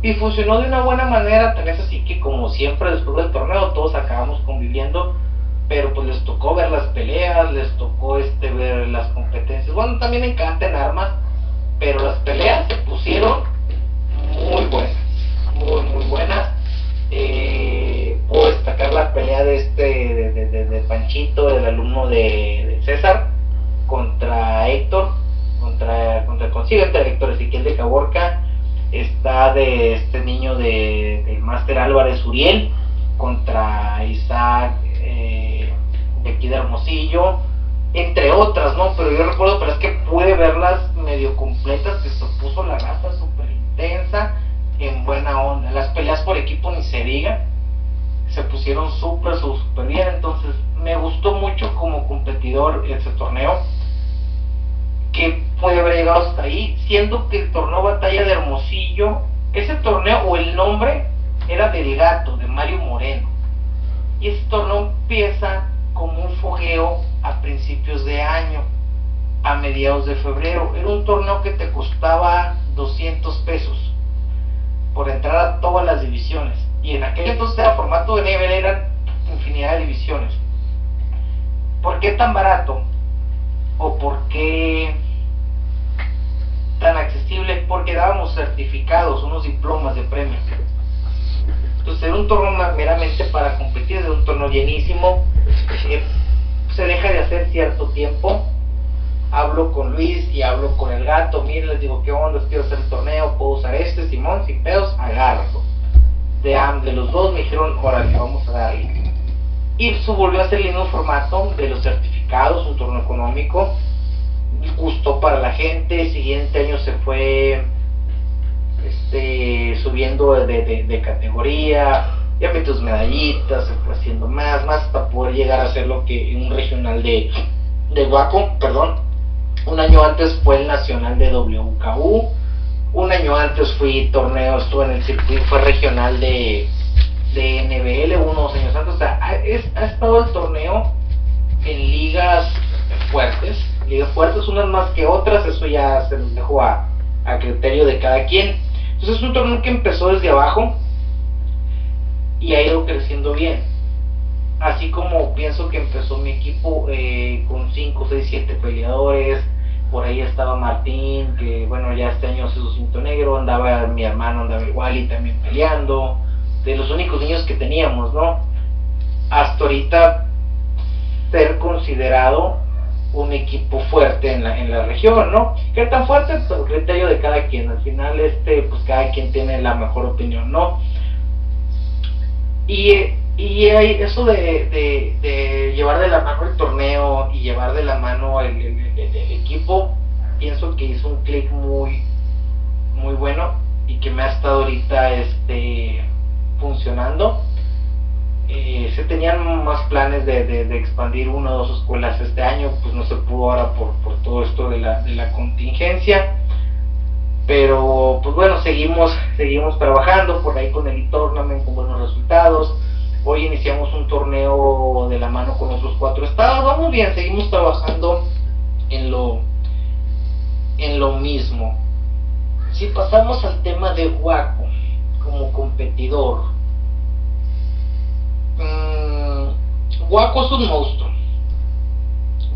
Y funcionó de una buena manera, tal vez así que como siempre después del torneo todos acabamos conviviendo, pero pues les tocó ver las peleas, les tocó este ver las competencias. Bueno, también encantan armas, pero las peleas se pusieron muy buenas, muy muy buenas. Eh, puedo destacar la pelea de este de, Panchito, el alumno de, César, contra Héctor, contra, contra el consigo entre Héctor Ezequiel de Caborca, está de este niño de, de Máster Álvarez Uriel, contra Isaac eh, de aquí de Hermosillo, entre otras, ¿no? Pero yo recuerdo, pero es que pude verlas medio completas, que se puso la raza súper intensa en buena onda. Las peleas por equipo ni se diga, se pusieron súper, súper bien. Entonces me gustó mucho como competidor ese torneo, que puede haber llegado hasta ahí, siendo que el torneo Batalla de Hermosillo, ese torneo o el nombre era del gato, de Mario Moreno. Y ese torneo empieza como un fogueo a principios de año, a mediados de febrero. Era un torneo que te costaba 200 pesos por entrar a todas las divisiones. Y en aquel entonces era formato de nivel, eran infinidad de divisiones. ¿Por qué tan barato? ¿O por qué tan accesible? Porque dábamos certificados, unos diplomas de premio. Entonces era un torneo meramente para competir, era un torneo llenísimo. Eh, se deja de hacer cierto tiempo hablo con Luis y hablo con el gato, miren, les digo, ¿qué onda? Quiero hacer el torneo, puedo usar este, Simón, sin pedos, agárralo. De, de los dos me dijeron, órale, vamos a darle. Y volvió a hacer el mismo formato de los certificados, un torneo económico, gustó para la gente, el siguiente año se fue este, subiendo de, de, categoría, ya metí tus medallitas, se fue haciendo más, más hasta poder llegar a ser lo que un regional de, de Guaco, perdón, un año antes fue el nacional de WKU. Un año antes fui torneo, estuve en el circuito, fue regional de, de NBL unos años antes. O sea, ha, estado el torneo en ligas fuertes, ligas fuertes, unas más que otras, eso ya se nos dejó a, a criterio de cada quien. Entonces es un torneo que empezó desde abajo y ha ido creciendo bien así como pienso que empezó mi equipo eh, con 5, 6, 7 peleadores, por ahí estaba Martín, que bueno, ya este año se su cinto negro, andaba mi hermano, andaba igual y también peleando, de los únicos niños que teníamos, ¿no? Hasta ahorita ser considerado un equipo fuerte en la, en la región, ¿no? ¿Qué tan fuerte? Pues criterio de cada quien, al final este, pues cada quien tiene la mejor opinión, ¿no? Y, y eso de, de, llevar de la mano el torneo y llevar de la mano el, el, equipo, pienso que hizo un clic muy, muy bueno y que me ha estado ahorita este, funcionando. Eh, se tenían más planes de, de, expandir una o dos escuelas este año, pues no se pudo ahora por, por todo esto de la, de la contingencia pero pues bueno, seguimos, seguimos trabajando por ahí con el tournament con buenos resultados. Hoy iniciamos un torneo de la mano con otros cuatro estados. Vamos bien, seguimos trabajando en lo, en lo mismo. Si pasamos al tema de Waco como competidor, mmm, Waco es un monstruo.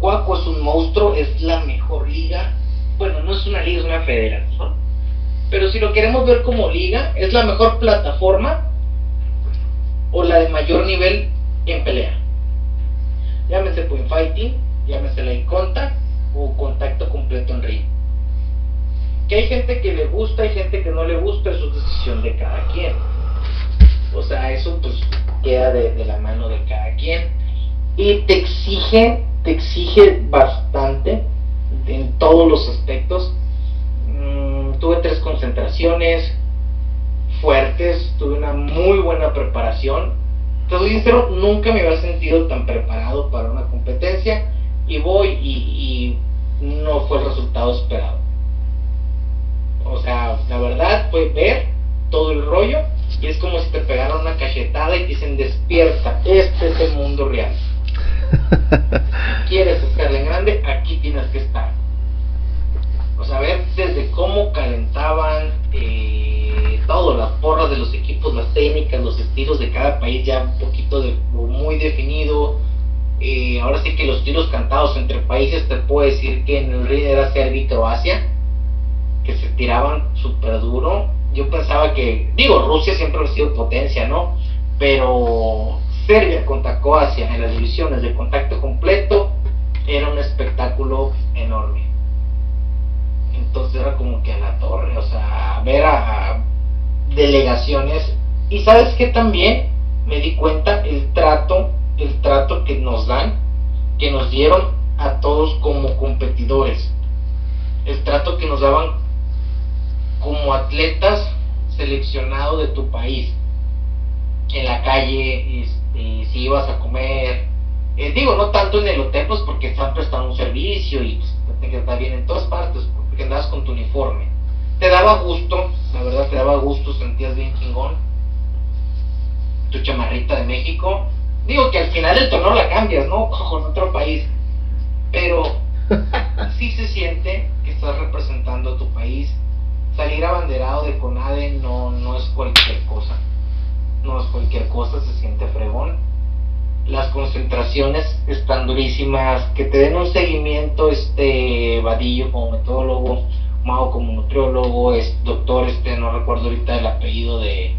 Waco es un monstruo, es la mejor liga. Bueno, no es una liga, es una federación pero si lo queremos ver como liga, es la mejor plataforma o la de mayor nivel en pelea. Llámese point fighting, llámese light contact o contacto completo en ring. Que hay gente que le gusta, hay gente que no le gusta, eso es decisión de cada quien. O sea, eso pues queda de, de la mano de cada quien. Y te exige, te exige bastante en todos los aspectos tuve tres concentraciones fuertes, tuve una muy buena preparación. Te soy sincero, nunca me había sentido tan preparado para una competencia y voy y, no fue el resultado esperado. O sea, la verdad fue ver todo el rollo y es como si te pegaran una cachetada y te dicen despierta, este es el mundo real. ¿Quieres estar en grande? Aquí tienes que estar o sea, ver desde cómo calentaban eh, todo, las porras de los equipos, las técnicas, los estilos de cada país ya un poquito de, muy definido. Eh, ahora sí que los tiros cantados entre países, te puedo decir que en el ring era Serbia y Croacia, que se tiraban súper duro. Yo pensaba que, digo, Rusia siempre ha sido potencia, ¿no? Pero Serbia contra Croacia en las divisiones de contacto completo era un espectáculo enorme entonces era como que a la torre, o sea, ver a, delegaciones. Y sabes que también me di cuenta el trato, el trato que nos dan, que nos dieron a todos como competidores. El trato que nos daban como atletas seleccionados de tu país. En la calle, este, si ibas a comer, eh, digo, no tanto en el hotel, pues porque están prestando un servicio y pues, que estar bien en todas partes, porque andabas con tu uniforme. Te daba gusto, la verdad te daba gusto, sentías bien chingón. Tu chamarrita de México. Digo que al final del torneo la cambias, ¿no? Con otro país. Pero sí se siente que estás representando a tu país. Salir abanderado de CONADE no, no es cualquier cosa. No es cualquier cosa, se siente fregón las concentraciones están durísimas, que te den un seguimiento este Vadillo como metodólogo, Mao como nutriólogo, es doctor, este no recuerdo ahorita el apellido de,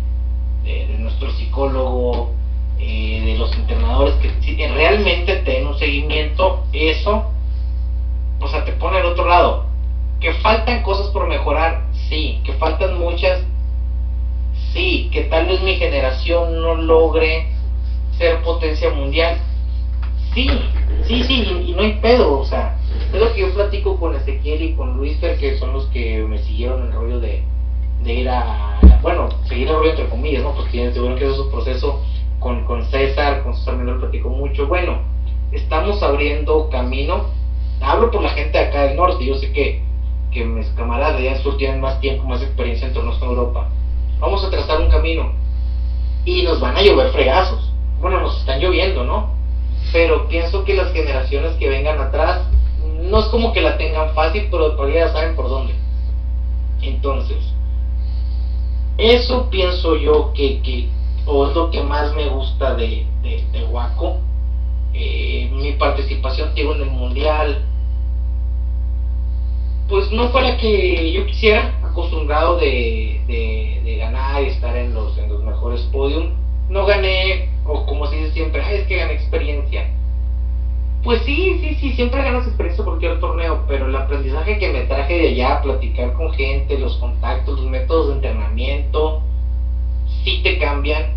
de, nuestro psicólogo, eh, de los entrenadores, que realmente te den un seguimiento, eso, o sea, te pone al otro lado. Que faltan cosas por mejorar, sí, que faltan muchas, sí, que tal vez mi generación no logre ser potencia mundial. Sí, sí, sí, y, no hay pedo, o sea, es lo que yo platico con Ezequiel y con Luis que son los que me siguieron el rollo de, de ir a, bueno, seguir el rollo entre comillas, ¿no? Porque tuvieron que hacer su proceso con, con César, con César me lo platico mucho. Bueno, estamos abriendo camino. Hablo por la gente de acá del norte, yo sé que, que mis camaradas de allá sur tienen más tiempo, más experiencia en torno a Europa. Vamos a trazar un camino y nos van a llover fregazos bueno, nos están lloviendo, ¿no? Pero pienso que las generaciones que vengan atrás, no es como que la tengan fácil, pero todavía saben por dónde. Entonces, eso pienso yo que, que o es lo que más me gusta de, de, Waco. Eh, mi participación, digo, en el mundial, pues no fue la que yo quisiera, acostumbrado de, de, ganar y estar en los, en los mejores podium. No gané, o como se dice siempre, es que gané experiencia. Pues sí, sí, sí, siempre ganas experiencia por cualquier torneo, pero el aprendizaje que me traje de allá, platicar con gente, los contactos, los métodos de entrenamiento, sí te cambian,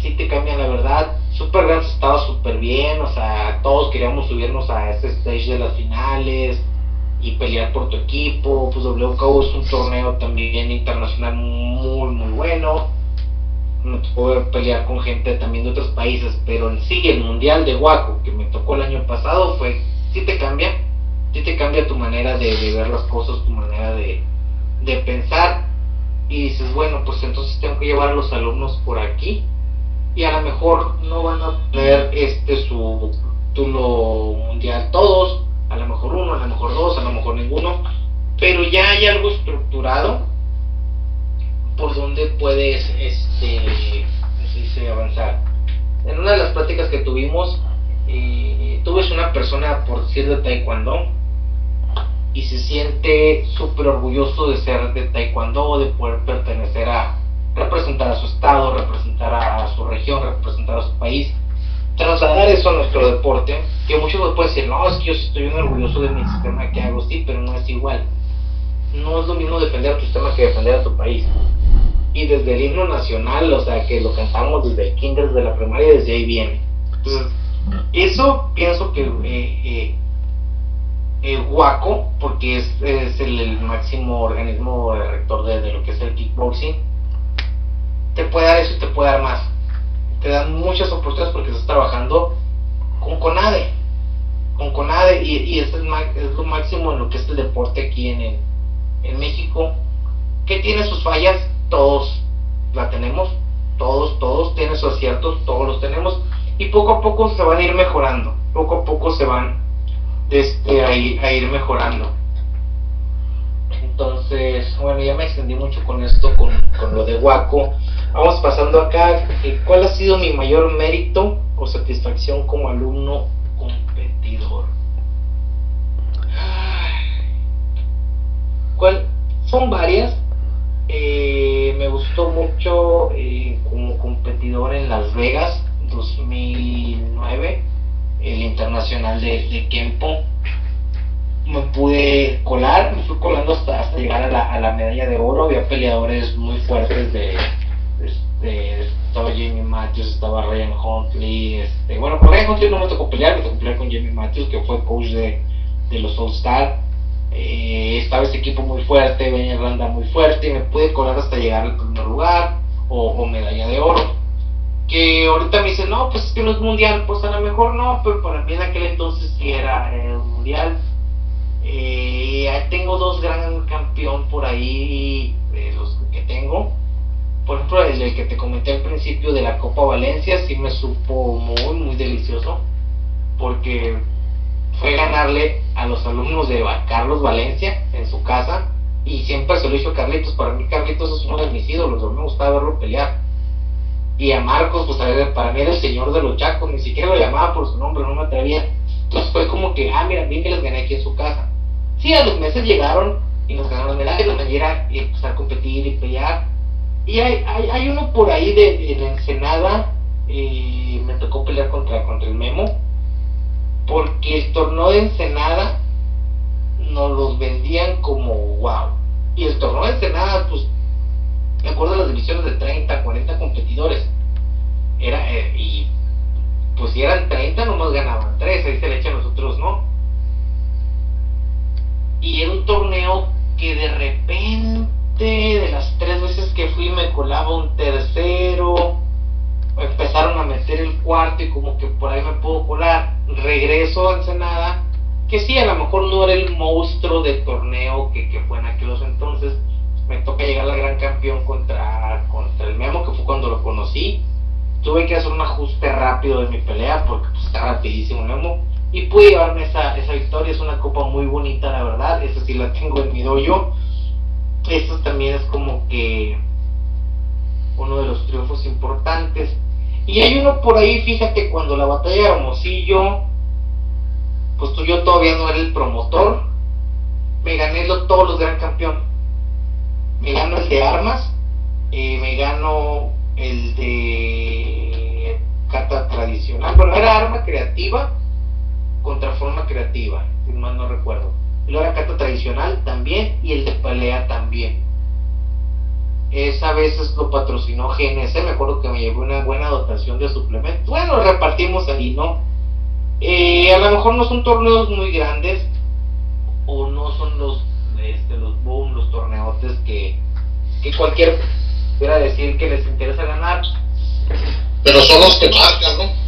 sí te cambian la verdad. Super estaba súper bien, o sea, todos queríamos subirnos a ese stage de las finales y pelear por tu equipo. Pues WKO es un torneo también internacional muy, muy bueno. No puedo pelear con gente también de otros países, pero en sí el mundial de Waco que me tocó el año pasado fue, sí te cambia, sí te cambia tu manera de, ver las cosas, tu manera de, de pensar. Y dices, bueno, pues entonces tengo que llevar a los alumnos por aquí y a lo mejor no van a tener este su título mundial todos, a lo mejor uno, a lo mejor dos, a lo mejor ninguno, pero ya hay algo estructurado por donde puedes, este, avanzar. En una de las pláticas que tuvimos, eh, tuve una persona, por decir, de taekwondo, y se siente súper orgulloso de ser de taekwondo, de poder pertenecer a, representar a su estado, representar a su región, representar a su país trasladar eso a nuestro deporte, que muchos me pueden decir, no, es que yo estoy bien orgulloso de mi sistema que hago, sí, pero no es igual. No es lo mismo defender a tu sistema que defender a tu país. Y desde el himno nacional, o sea, que lo cantamos desde el kinder, desde la primaria, desde ahí viene. Entonces, eso pienso que eh, eh, Guaco, porque es, es el, máximo organismo rector de lo que es el kickboxing, te puede dar eso y te puede dar más te dan muchas oportunidades porque estás trabajando con CONADE, con CONADE y, y es, el, lo máximo en lo que es el deporte aquí en, en México, que tiene sus fallas, todos la tenemos, todos, todos tienen sus aciertos, todos los tenemos y poco a poco se van a ir mejorando, poco a poco se van este, a, ir, a ir mejorando. Entonces, bueno, ya me extendí mucho con esto, con, con lo de Waco. Vamos pasando acá. ¿Cuál ha sido mi mayor mérito o satisfacción como alumno competidor? ¿Cuál? Son varias. Eh, me gustó mucho eh, como competidor en Las Vegas 2009, el internacional de, de Kempo me pude colar, me fui colando hasta, llegar a la, medalla de oro. Había peleadores muy fuertes de, este, estaba Jamie Matthews, estaba Ryan Huntley. Este, bueno, con Ryan Huntley no me tocó pelear, me tocó pelear con Jamie Matthews, que fue coach de, de los All Star. Eh, estaba ese equipo muy fuerte, venía Irlanda muy fuerte y me pude colar hasta llegar al primer lugar o, o medalla de oro que ahorita me dicen, no, pues es que no es mundial, pues a lo mejor no, pero para mí en aquel entonces sí era el mundial. Eh, tengo dos gran campeón por ahí, de los que tengo. Por ejemplo, el, que te comenté al principio de la Copa Valencia, sí me supo muy, muy delicioso. Porque fue ganarle a los alumnos de Carlos Valencia en su casa. Y siempre se lo hizo Carlitos. Para mí, Carlitos es uno de mis ídolos. me gustaba verlo pelear. Y a Marcos, pues para mí era el señor de los chacos. Ni siquiera lo llamaba por su nombre, no me atrevía. Entonces fue como que, ah, mira, a mí me les gané aquí en su casa. Sí, a los meses llegaron y nos ganaron medallas, la manera y empezar a competir y pelear. Y hay, hay, hay uno por ahí de, de Ensenada, y me tocó pelear contra, contra el Memo, porque el torneo de Ensenada nos los vendían como wow. Y el torneo de Ensenada, pues, me acuerdo de las divisiones de 30, 40 competidores. Era, eh, y pues si eran 30, nomás ganaban 3, ahí se le echan los otros, ¿no? Y era un torneo que de repente, de las tres veces que fui, me colaba un tercero, empezaron a meter el cuarto y como que por ahí me puedo colar. Regreso a Ensenada, que sí, a lo mejor no era el monstruo de torneo que, que fue en aquellos entonces. Me toca llegar al gran campeón contra, contra el Memo, que fue cuando lo conocí. Tuve que hacer un ajuste rápido de mi pelea porque pues, está rapidísimo el Memo y pude llevarme esa, una copa muy bonita, la verdad. Esa sí la tengo en mi dojo. Esto también es como que uno de los triunfos importantes. Y hay uno por ahí, fíjate, cuando la batalla de Hermosillo, pues tú yo todavía no era el promotor. Me gané gané todos los gran campeón. Me gano el de armas, eh, me gano el de carta tradicional. Bueno, era arma creativa contra forma creativa, si mal no recuerdo. Era carta tradicional también y el de pelea también. Esa vez lo patrocinó GNC, me acuerdo que me llevó una buena dotación de suplementos. Bueno, repartimos ahí, ¿no? Eh, a lo mejor no son torneos muy grandes o no son los este, los boom, los torneotes que, que cualquier quiera decir que les interesa ganar. Pero son los que marcan, ¿no?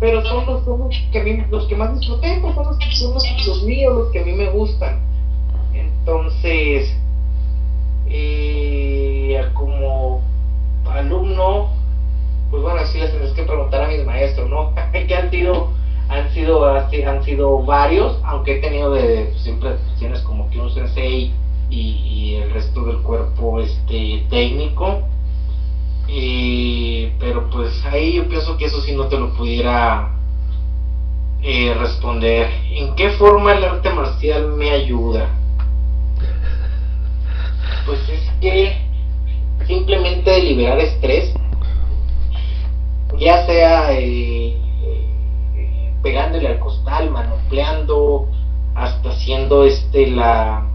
Pero son los, que a mí, los que más disfruté, pues son, los, son los, míos, los que a mí me gustan. Entonces, eh, como alumno, pues bueno, así les tienes que preguntar a mis maestros, ¿no? que han sido han sido han sido varios aunque he tenido de pues, siempre tienes como que un sensei y, el resto del cuerpo este técnico pero pues ahí yo pienso que eso sí no te lo pudiera eh, responder. En qué forma el arte marcial me ayuda pues es que simplemente liberar estrés ya sea eh, pegándole al costal, manopleando, hasta haciendo este la,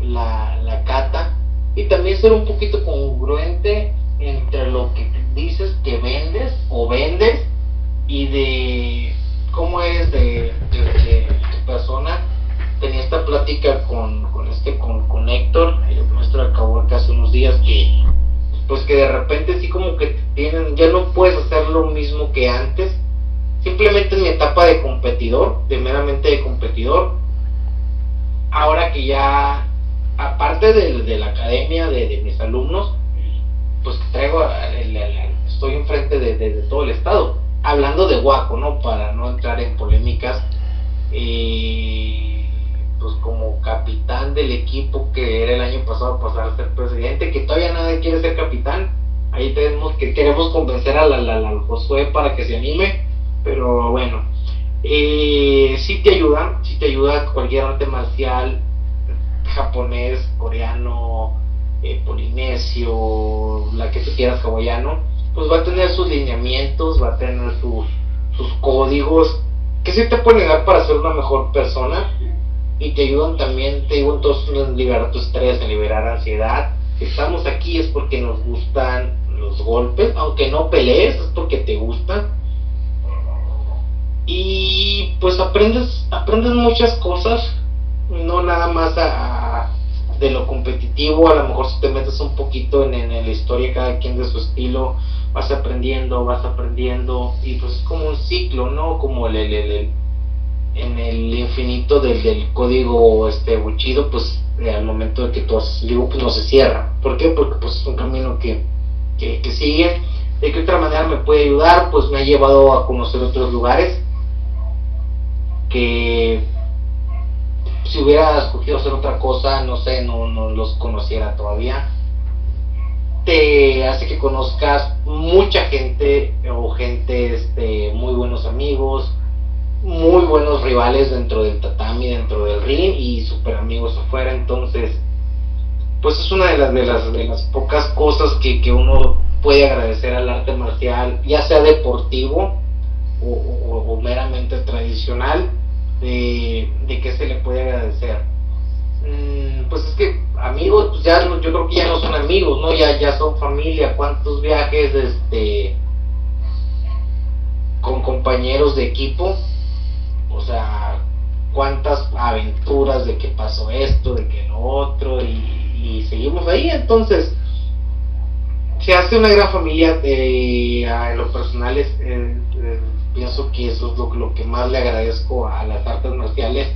la, la cata y también ser un poquito congruente entre lo que dices que vendes o vendes y de cómo eres de, de, tu persona. Tenía esta plática con, con este con, con Héctor, el maestro de que hace unos días que pues que de repente sí como que tienen, ya no puedes hacer lo mismo que antes Simplemente en mi etapa de competidor, de meramente de competidor, ahora que ya, aparte de, la academia, de, mis alumnos, pues traigo, estoy enfrente de, todo el estado, hablando de Guaco, ¿no? Para no entrar en polémicas, y pues como capitán del equipo que era el año pasado pasar a ser presidente, que todavía nadie quiere ser capitán, ahí tenemos que queremos convencer al, al Josué para que se anime pero bueno, eh, sí te ayuda, sí te ayuda cualquier arte marcial, japonés, coreano, eh, polinesio, la que tú quieras, hawaiano, pues va a tener sus lineamientos, va a tener sus, sus códigos, que sí te pueden ayudar para ser una mejor persona y te ayudan también, te ayudan todos en liberar tu estrés, en liberar ansiedad. Si estamos aquí es porque nos gustan los golpes, aunque no pelees, es porque te gustan y pues aprendes aprendes muchas cosas no nada más a, de lo competitivo a lo mejor si te metes un poquito en, en, la historia cada quien de su estilo vas aprendiendo vas aprendiendo y pues es como un ciclo no como el, el, en el infinito del, del código este buchido pues eh, al momento de que tú haces digo pues no se cierra. ¿por qué? porque pues es un camino que, que, que sigue. De qué otra manera me puede ayudar pues me ha llevado a conocer otros lugares que si hubiera escogido hacer otra cosa, no sé, no, no los conociera todavía. Te hace que conozcas mucha gente o gente, este, muy buenos amigos, muy buenos rivales dentro del tatami, dentro del ring y super amigos afuera. Entonces, pues es una de las, de las, de las pocas cosas que, que uno puede agradecer al arte marcial, ya sea deportivo o meramente tradicional de, de qué se le puede agradecer. Mm, pues es que amigos, pues ya yo creo que ya no son amigos, ¿no? Ya, ya son familia, cuántos viajes este con compañeros de equipo, o sea, cuántas aventuras de que pasó esto, de que lo otro, y, seguimos ahí, entonces se hace una gran familia de, en lo personal pienso que eso es lo, que más le agradezco a las artes marciales,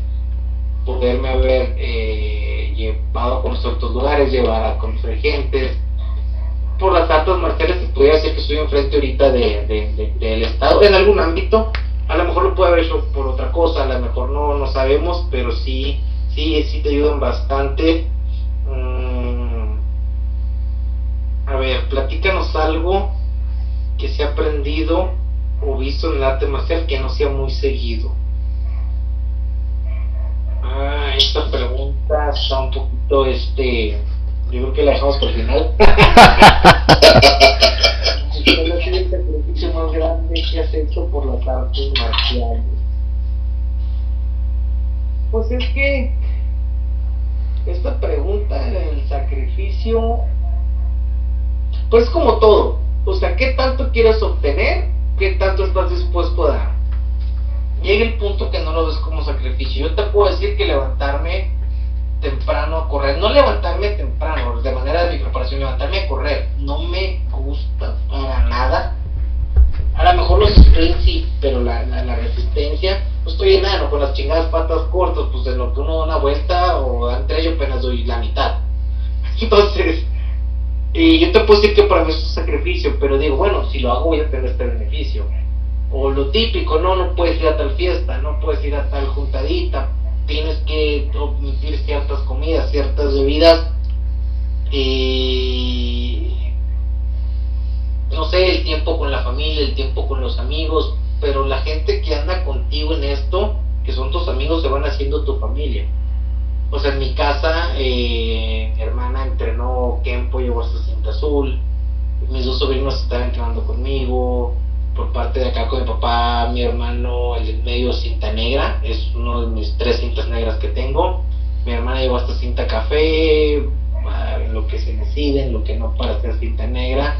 poderme haber eh, llevado a conocer otros lugares, llevar a conocer gente. Por las artes marciales se podría decir que estoy enfrente ahorita de, del Estado, en algún ámbito, a lo mejor lo puede haber hecho por otra cosa, a lo mejor no, no sabemos, pero sí, sí, sí te ayudan bastante. Mm, a ver, platícanos algo que se ha aprendido o visto en el arte marcial que no sea muy seguido? Ah, esta pregunta está un poquito, este, yo creo que la dejamos por el final. ¿Cuál ha sido el sacrificio más grande que has hecho por las artes marciales? Pues es que esta pregunta del sacrificio, pues como todo, o sea, ¿qué tanto quieres obtener? ¿Qué tanto estás dispuesto a dar? Llega el punto que no lo ves como sacrificio. Yo te puedo decir que levantarme temprano a correr, no levantarme temprano, de manera de mi preparación, levantarme a correr, no me gusta para nada. A lo mejor los sprints sí, pero la, la, resistencia, pues estoy enano con las chingadas patas cortas, pues de lo que uno da una vuelta o entre yo apenas doy la mitad. Entonces, y yo te puedo decir que para mí es un sacrificio, pero digo, bueno, si lo hago voy a tener este beneficio. O lo típico, no, no puedes ir a tal fiesta, no puedes ir a tal juntadita, tienes que omitir ciertas comidas, ciertas bebidas. no sé, el tiempo con la familia, el tiempo con los amigos, pero la gente que anda contigo en esto, que son tus amigos, se van haciendo tu familia. O sea, en mi casa, eh, mi hermana entrenó Kempo, llevó hasta cinta azul, mis dos sobrinos estaban entrenando conmigo, por parte de acá con mi papá, mi hermano, el medio cinta negra, es uno de mis tres cintas negras que tengo. Mi hermana llevó hasta cinta café, ah, en lo que se decide, en lo que no para ser cinta negra.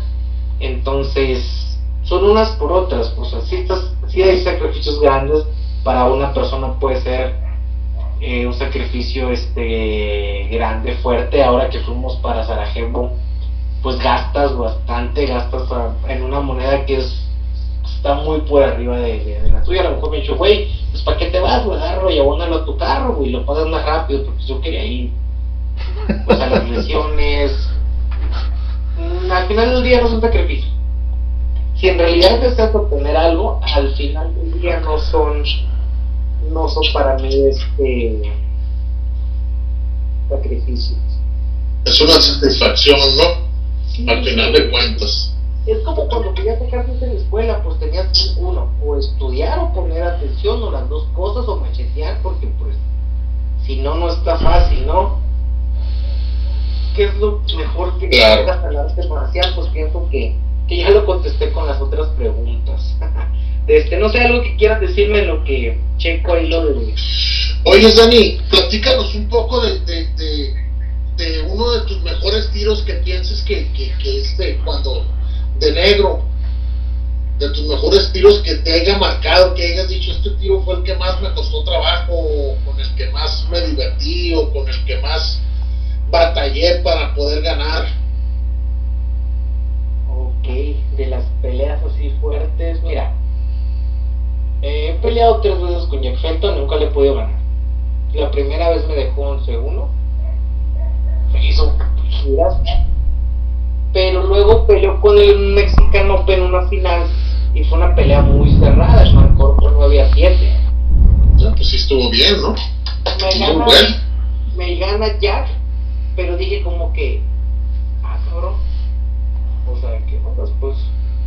Entonces, son unas por otras, o sea, sí, hay sacrificios grandes, para una persona puede ser eh, un sacrificio este grande, fuerte. Ahora que fuimos para Sarajevo, pues gastas bastante, gastas en una moneda que es está muy por arriba de, la tuya. A lo mejor me dicho, güey, pues ¿para qué te vas? Lo agarro y abónalo a tu carro, güey, lo pagas más rápido, porque yo quería ir. Pues a las lesiones. Mm, al final del día no es un sacrificio. Si en realidad deseas obtener algo, al final del día no son, no son para mí este sacrificios. Es una satisfacción, ¿no? al final de cuentas es como cuando querías sacar en la escuela, pues tenías uno, o estudiar o poner atención, o las dos cosas, o machetear, porque pues si no, no está fácil, ¿no? ¿Qué es lo mejor que claro. arte marcial? Pues pienso que, que ya lo contesté con las otras preguntas. este, no sé, algo que quieras decirme lo que checo ahí lo de... Oye, Dani, platícanos un poco de, de, de, de uno de tus mejores tiros que pienses que, que, que es de cuando de negro, de tus mejores tiros que te haya marcado, que hayas dicho, este tiro fue el que más me costó trabajo, o con el que más me divertí, o con el que más batallé para poder ganar. Ok, de las peleas así fuertes, mira, he peleado tres veces con Jack Fenton, nunca le he podido ganar. La primera vez me dejó un segundo, me hizo giras pero luego peleó con el mexicano en una final y fue una pelea muy cerrada, el marcó por 9 a 7. Ya, pues sí estuvo bien, ¿no? Me gana, me gana Jack, pero dije como que, ah, cabrón. O sea, que pues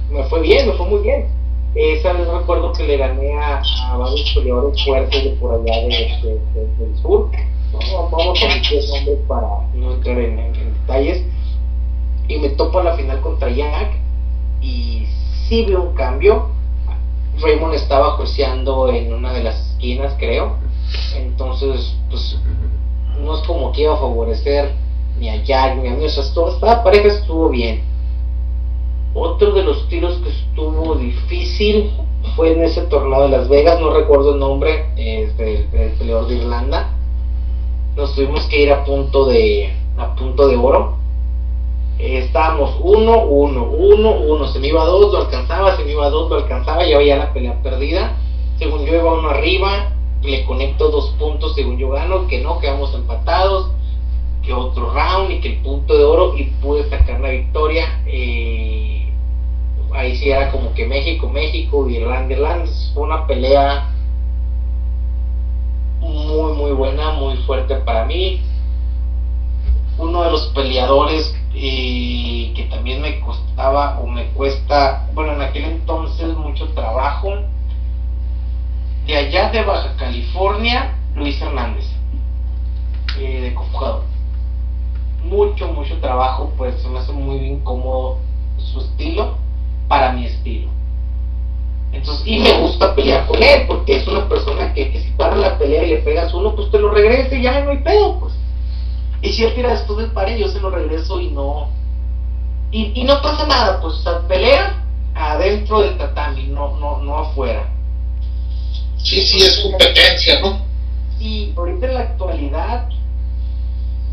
me fue bien, me fue muy bien. Esa vez recuerdo que le gané a, varios peleadores fuertes de por allá de, del sur. vamos a omitir nombres para no entrar en detalles y me topo a la final contra Jack y sí veo un cambio. Raymond estaba jueceando en una de las esquinas, creo. Entonces, pues no es como que iba a favorecer ni a Jack ni a mí. O sea, esta pareja estuvo bien. Otro de los tiros que estuvo difícil fue en ese torneo de Las Vegas, no recuerdo el nombre, es del, peleador de Irlanda. Nos tuvimos que ir a punto de a punto de oro. Estábamos uno, uno, uno, uno, se me iba a dos, lo alcanzaba, se me iba a dos, lo alcanzaba, ya veía la pelea perdida, según yo iba uno arriba, le conecto dos puntos, según yo gano, que no, quedamos empatados, que otro round y que el punto de oro y pude sacar la victoria, eh, ahí sí era como que México, México, Irlanda, Irlanda, fue una pelea muy, muy buena, muy fuerte para mí, uno de los peleadores y que también me costaba o me cuesta, bueno, en aquel entonces mucho trabajo. De allá de Baja California, Luis Hernández. Eh, de jugador. Mucho, mucho trabajo, pues se me hace muy incómodo su estilo para mi estilo. Entonces, y me gusta pelear con él, porque es una persona que, si para la pelea y le pegas uno, pues te lo regrese y ya no hay pedo, pues. Y si él tira después del par yo se lo regreso y no. Y, no pasa nada, pues, o pelea adentro del tatami, no, no, no afuera. Sí, sí, es competencia, ¿no? Y ahorita en la actualidad,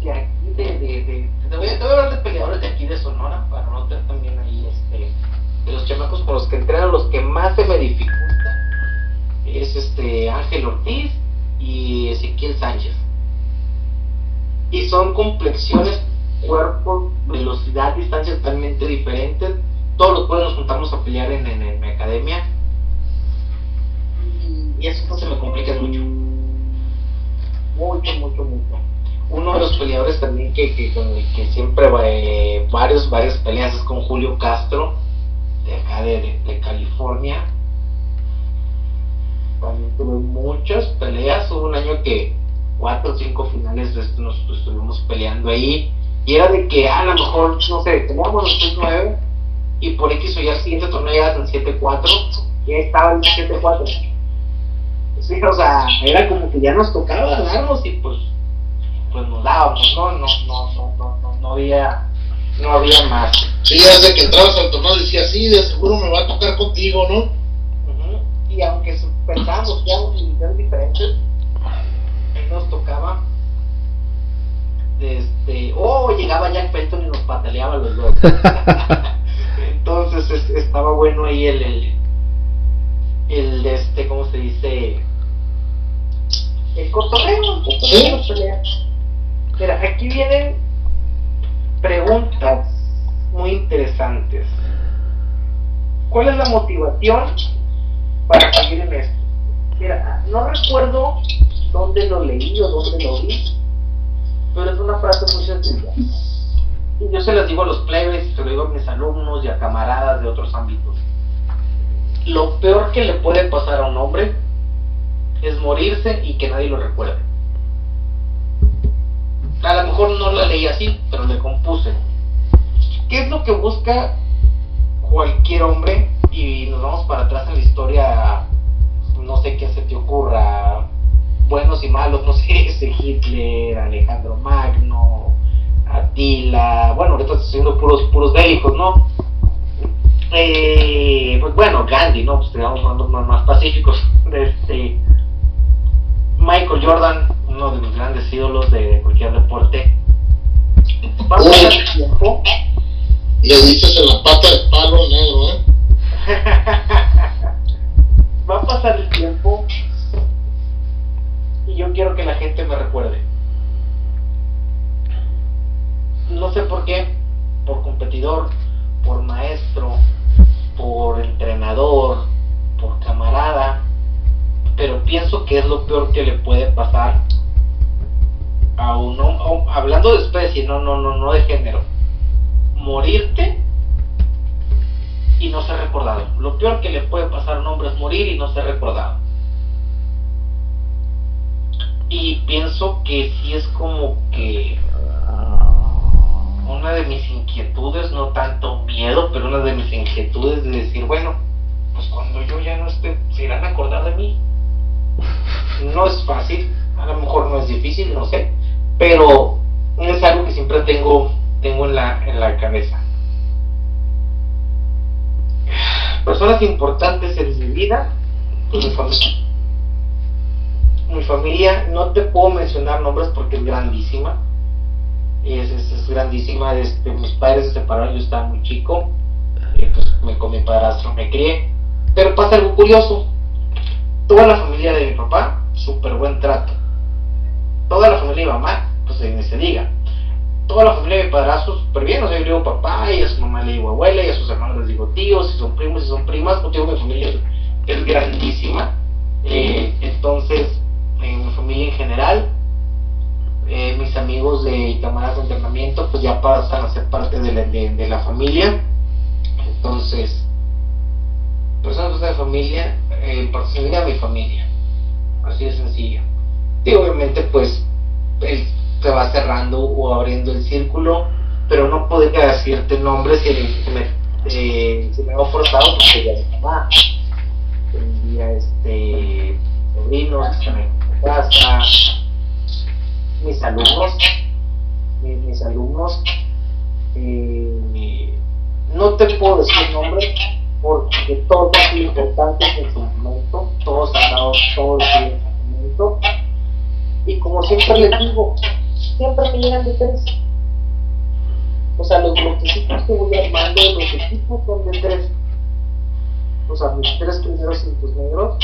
de aquí, de, de, te, voy, a hablar de peleadores de aquí de Sonora, para no tener también ahí, este, de los chamacos con los que entrenan, los que más se me dificulta, es este Ángel Ortiz y Ezequiel Sánchez. Y son complexiones, cuerpo, velocidad, distancias totalmente diferentes. Todos los pueblos nos juntamos a pelear en, en, mi academia. Y eso se me complica mucho. Mucho, mucho, mucho. Uno de los peleadores también que, que, que siempre eh, varios, varias peleas es con Julio Castro, de acá de, de, California. También tuve muchas peleas. Hubo un año que cuatro o cinco finales nos estuvimos peleando ahí. Y era de que a lo mejor, no sé, teníamos los 6-9 y por X o Y al siguiente torneo ya en 7-4 y ahí estaba el 7-4 Sí, o sea, era como que ya nos tocaba darnos y pues, pues nos dábamos, ¿no? No, no, no, no, no, no había, no había más. Sí, desde que entrabas al torneo decía, sí, de seguro me va a tocar contigo, ¿no? Y aunque pensábamos que éramos divisiones diferentes, él nos tocaba desde, oh, llegaba Jack Pelton y nos pataleaba los dos. Entonces estaba bueno ahí el, el, el, este, ¿cómo se dice? el cotorreo, el Mira, aquí vienen preguntas muy interesantes. ¿Cuál es la motivación para seguir en esto? No recuerdo dónde lo leí o dónde lo vi, pero es una frase muy sencilla. Y yo se las digo a los plebes, se lo digo a mis alumnos y a camaradas de otros ámbitos. Lo peor que le puede pasar a un hombre es morirse y que nadie lo recuerde. A lo mejor no la leí así, pero le compuse. ¿Qué es lo que busca cualquier hombre? Y nos vamos para atrás en la historia, no sé qué se te ocurra, buenos y malos, no sé, ese Hitler, Alejandro Magno, Atila, bueno, ahorita estoy haciendo puros, puros bélicos, ¿no? Eh, pues bueno, Gandhi, ¿no? Pues digamos más, más pacíficos. Este, Michael Jordan, uno de mis grandes ídolos de cualquier deporte. Va a pasar el tiempo. Le dices en la pata de palo negro, ¿eh? Va a pasar el tiempo y yo quiero que la gente me recuerde. No sé por qué, por competidor, por maestro, por entrenador, por camarada, pero pienso que es lo peor que le puede pasar a uno, hablando de especie, no, no, no, no de género, morirte y no ser recordado. Lo peor que le puede pasar a un hombre es morir y no ser recordado. Y pienso que sí es como que una de mis inquietudes, no tanto miedo, pero una de mis inquietudes de decir, bueno, pues cuando yo ya no esté, se irán a acordar de mí. No es fácil, a lo mejor no es difícil, no sé, pero es algo que siempre tengo, tengo en, la, en la cabeza. Personas importantes en mi vida, mi familia. Mi familia, no te puedo mencionar nombres porque es grandísima. Es, es, grandísima. Este, mis padres se separaron, yo estaba muy chico. Eh, pues me, con mi padrastro me crié. Pero pasa algo curioso toda la familia de mi papá, súper buen trato. Toda la familia de mi mamá, pues ni se diga. Toda la familia de mi padrastro, súper bien. O sea, yo digo papá, y a su mamá le digo abuela, y a sus hermanos les digo tíos, si son primos, si son primas. Digo, mi familia es, grandísima. Eh, entonces, en mi familia en general, eh, mis amigos de camaradas de entrenamiento, pues ya pasan a ser parte de la, de la familia. Entonces, personas de familia, eh, por a mi familia. Así de sencillo. Y obviamente, pues, el se va cerrando o abriendo el círculo, pero no podría decirte nombres si me, eh, si me forzado porque ya es mamá. Tendría este sobrinos que casa, mis alumnos, mis, alumnos, eh, no te puedo decir nombres porque todos son importantes en su momento, todos han dado todo el momento, y como siempre les digo, siempre me llegan de tres. O sea, los bloquecitos que voy armando, los equipos son de tres. O sea, mis tres primeros cintos negros,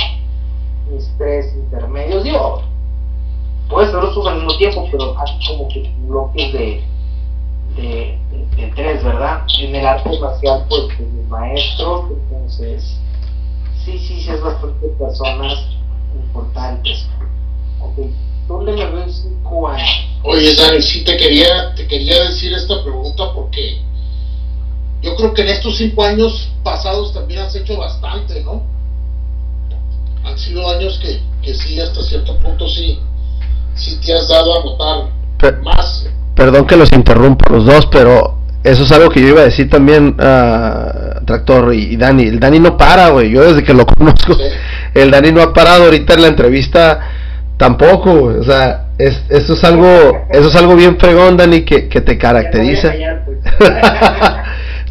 mis tres intermedios, digo, puedes verlos al mismo tiempo, pero así como que bloques de, de, de, tres, ¿verdad? En el arte marcial, pues, de mis maestros, entonces, sí, sí, sí, es bastante personas importantes. Okay. ¿Dónde me veo en cinco años? Oye, Dani, sí te quería, te quería decir esta pregunta porque yo creo que en estos cinco años pasados también has hecho bastante, ¿no? Han sido años que, que sí, hasta cierto punto sí, sí te has dado a notar más. Perdón que los interrumpo los dos, pero eso es algo que yo iba a decir también a Tractor y, Dani. El Dani no para, güey. Yo desde que lo conozco, el Dani no ha parado ahorita en la entrevista tampoco, O sea, es, eso es algo, eso es algo bien fregón, Dani, que, que te caracteriza. Pues.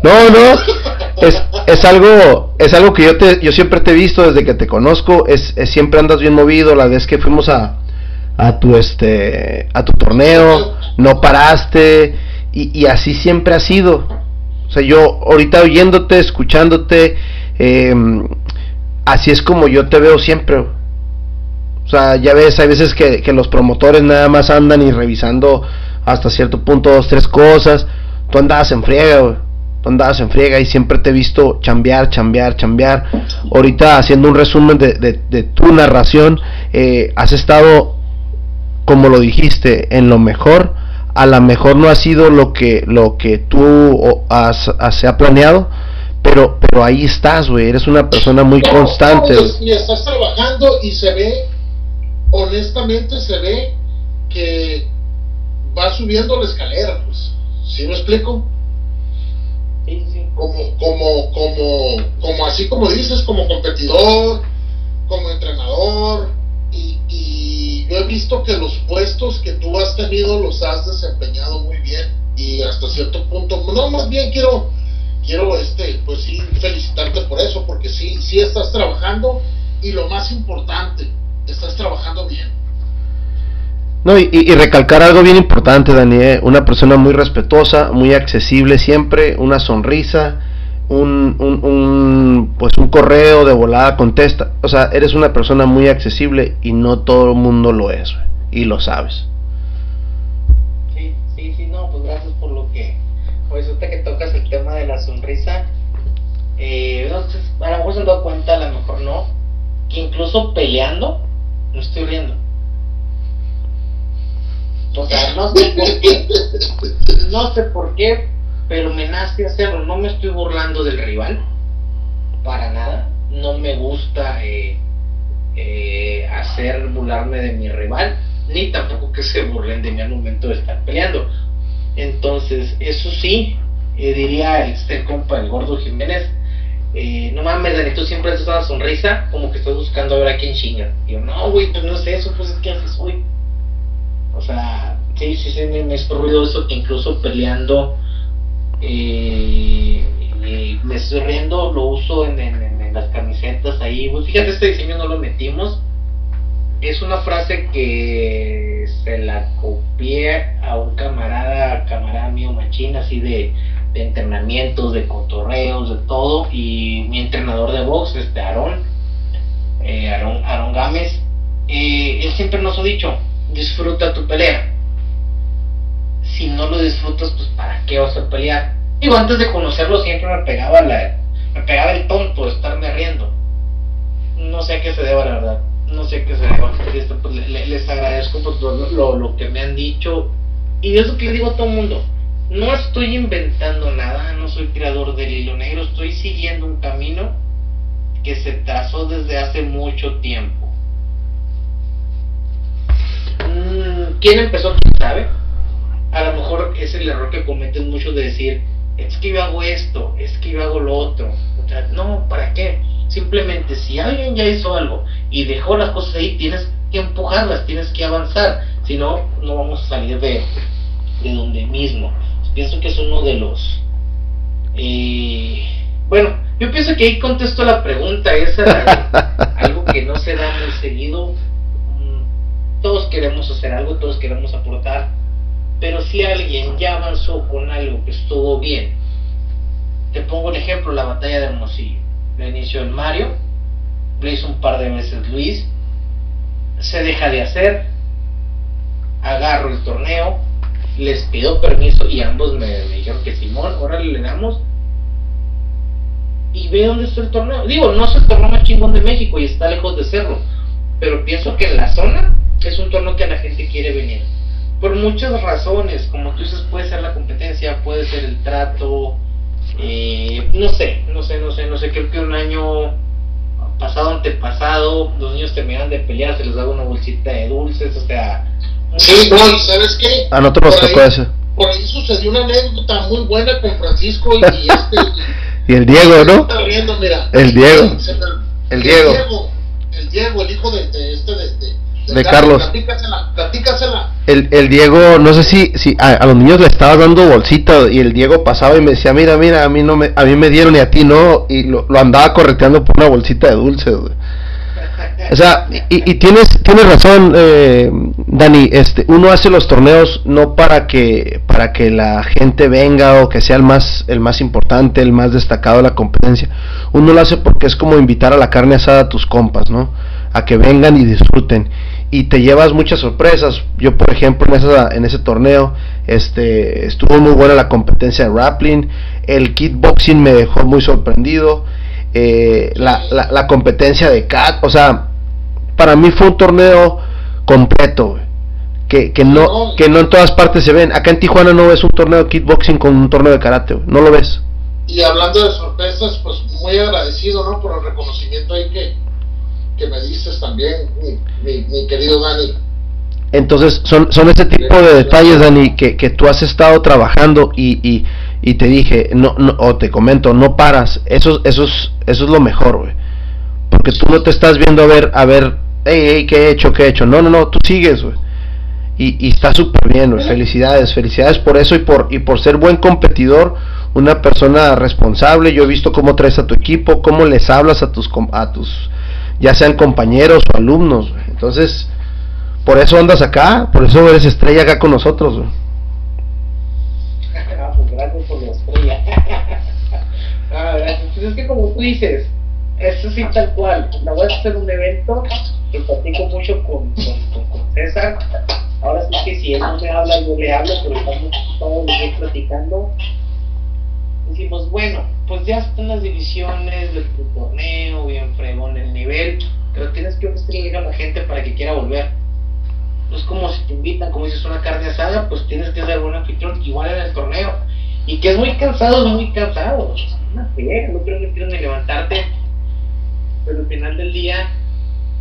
no, no, es, es algo, es algo que yo te, yo siempre te he visto desde que te conozco, es, siempre andas bien movido, la vez que fuimos a, a tu este, a tu torneo, no paraste, y, así siempre ha sido. O sea, yo ahorita oyéndote, escuchándote, eh, así es como yo te veo siempre. O sea, ya ves, hay veces que, los promotores nada más andan y revisando hasta cierto punto dos, tres cosas. Tú andabas en friega, güey. Tú andabas en friega y siempre te he visto chambear, chambear, chambear. Ahorita haciendo un resumen de, tu narración, eh, has estado, como lo dijiste, en lo mejor. A lo mejor no ha sido lo que, lo que tú has, se ha planeado, pero, pero ahí estás, güey. Eres una persona muy constante. y estás trabajando y se ve honestamente se ve que va subiendo la escalera, pues. ¿Sí me explico? Como, como, como, como así como dices, como competidor, como entrenador, y, y yo he visto que los puestos que tú has tenido los has desempeñado muy bien y hasta cierto punto, no, más bien quiero, quiero este, pues sí, felicitarte por eso, porque sí, sí estás trabajando y lo más importante, estás trabajando bien. No, y, recalcar algo bien importante, Daniel, una persona muy respetuosa, muy accesible siempre, una sonrisa, un, un, pues un correo de volada contesta. O sea, eres una persona muy accesible y no todo el mundo lo es, y lo sabes. Sí, sí, sí, no, pues gracias por lo que, pues ahorita que tocas el tema de la sonrisa, eh, a lo mejor se han dado cuenta, a lo mejor no, que incluso peleando, no estoy riendo. O sea, no sé por qué, no sé por qué, pero me nace hacerlo. No me estoy burlando del rival, para nada. No me gusta eh, eh, hacer burlarme de mi rival, ni tampoco que se burlen de mí al momento de estar peleando. Entonces, eso sí, eh, diría este compa, el gordo Jiménez, eh, no mames, Dani, tú siempre haces una sonrisa como que estás buscando a ver a quién chinga. Yo, no, güey, pues no es eso, pues es que haces hoy. O sea, sí, sí, sí, me, me es ruidoso que incluso peleando eh, me estoy riendo, lo uso en, en, las camisetas ahí. Pues fíjate, este diseño no lo metimos. Es una frase que se la copié a un camarada, camarada mío machín, así de de entrenamientos, de cotorreos, de todo. Y mi entrenador de box, este Aarón, eh, Aarón, Gámez, eh, él siempre nos ha dicho, disfruta tu pelea. Si no lo disfrutas, pues ¿para qué vas a pelear? Digo, antes de conocerlo siempre me pegaba la, me pegaba el tonto de estarme riendo. No sé a qué se deba, la verdad. No sé a qué se deba. Pues, les agradezco por todo lo, lo que me han dicho. Y eso que le digo a todo el mundo no estoy inventando nada, no soy creador del hilo negro, estoy siguiendo un camino que se trazó desde hace mucho tiempo. Mm, ¿Quién empezó? ¿Quién sabe? A lo mejor es el error que cometen muchos de decir, es que yo hago esto, es que yo hago lo otro. O sea, no, ¿para qué? Simplemente si alguien ya hizo algo y dejó las cosas ahí, tienes que empujarlas, tienes que avanzar. Si no, no vamos a salir de, de donde mismo. Pienso que es uno de los... Eh, bueno, yo pienso que ahí contesto la pregunta, esa algo que no se da muy seguido. Mm, todos queremos hacer algo, todos queremos aportar, pero si alguien ya avanzó con algo que estuvo bien, te pongo un ejemplo, la batalla de Hermosillo. La inició en Mario, lo hizo un par de veces Luis, se deja de hacer, agarro el torneo, les pido permiso y ambos me, dijeron que Simón, ahora le damos y ve dónde está el torneo. Digo, no es el torneo más chingón de México y está lejos de serlo, pero pienso que en la zona es un torneo que la gente quiere venir. Por muchas razones, como tú dices, puede ser la competencia, puede ser el trato, eh, no sé, no sé, no sé, no sé, creo que un año pasado, antepasado, los niños terminan de pelear, se les daba una bolsita de dulces, o sea... Sí, no, ¿sabes qué? A nosotros nos tocó eso. Por ahí sucedió una anécdota muy buena con Francisco y, este... y el Diego, ¿no? el Diego. El Diego. El Diego, el hijo de, este, de, de, Carlos. Platícasela, El, el Diego, no sé si, si a, los niños le estaba dando bolsita y el Diego pasaba y me decía, mira, mira, a mí no me, a mí me dieron y a ti no, y lo, lo andaba correteando por una bolsita de dulces, O sea, y, y, tienes, tienes razón, eh, Dani, este, uno hace los torneos no para que, para que la gente venga o que sea el más, el más importante, el más destacado de la competencia. Uno lo hace porque es como invitar a la carne asada a tus compas, ¿no? A que vengan y disfruten y te llevas muchas sorpresas. Yo, por ejemplo, en, esa, en ese torneo este, estuvo muy buena la competencia de grappling, el kickboxing me dejó muy sorprendido, eh, la, la, competencia de cat, o sea, para mí fue un torneo completo. Que, que, no, que no en todas partes se ven. Acá en Tijuana no ves un torneo de kickboxing con un torneo de karate, no lo ves. Y hablando de sorpresas, pues muy agradecido ¿no? por el reconocimiento ahí que, que me dices también, mi, querido Dani. Entonces, son, son ese tipo de detalles, Dani, que, que tú has estado trabajando y, y, y, te dije, no, no, o te comento, no paras. Eso, eso, es, eso es lo mejor, güey. Porque tú no te estás viendo a ver, a ver, hey, hey, ¿qué he hecho, qué he hecho? No, no, no, tú sigues, güey. Y, y está súper bien, güey. Felicidades, felicidades por eso y por, y por ser buen competidor, una persona responsable. Yo he visto cómo traes a tu equipo, cómo les hablas a tus, a tus ya sean compañeros o alumnos. Entonces, por eso andas acá, por eso eres estrella acá con nosotros. Ah, pues gracias por la estrella. ah. Pues es que como tú dices, eso sí tal cual. La voy a hacer un evento que platico mucho con, con, con, César. Ahora sí que si él no me habla, yo le hablo, pero estamos todos los días platicando decimos, bueno, pues ya están las divisiones de tu torneo, bien fregón el nivel, pero tienes que ofrecerle a la gente para que quiera volver. No es como si te invitan, como dices, una carne asada, pues tienes que ser buen anfitrión, igual en el torneo. Y que es muy cansado, es muy cansado. Una fe, no creo que ni levantarte. Pero al final del día,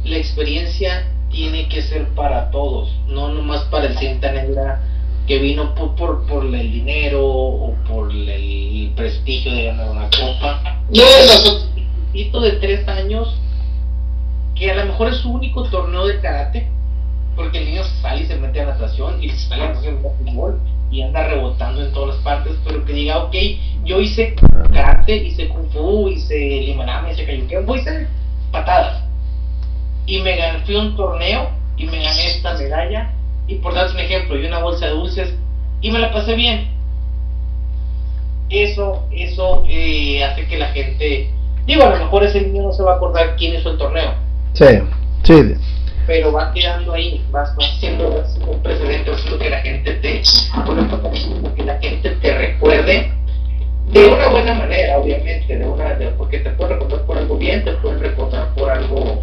la experiencia tiene que ser para todos, no nomás para el cinta negra que vino por, por, por el dinero o por el prestigio de ganar una copa. Y un de tres años que a lo mejor es su único torneo de karate, porque el niño sale y se mete a natación y se sale a natación fútbol y anda rebotando en todas las partes, pero que diga, ok, yo hice karate, hice kung fu, hice limonada, hice cayuqueo, hice patadas. Y me gané, fui a un torneo y me gané esta medalla y por darles un ejemplo, y una bolsa de dulces y me la pasé bien. Eso, eso eh, hace que la gente, digo, a lo mejor ese niño no se va a acordar quién hizo el torneo. Sí, sí. Pero va quedando ahí, vas, haciendo un precedente, haciendo que la gente te, que la gente te recuerde de una buena manera, obviamente, de una, porque te puede recordar por algo bien, te pueden recordar por algo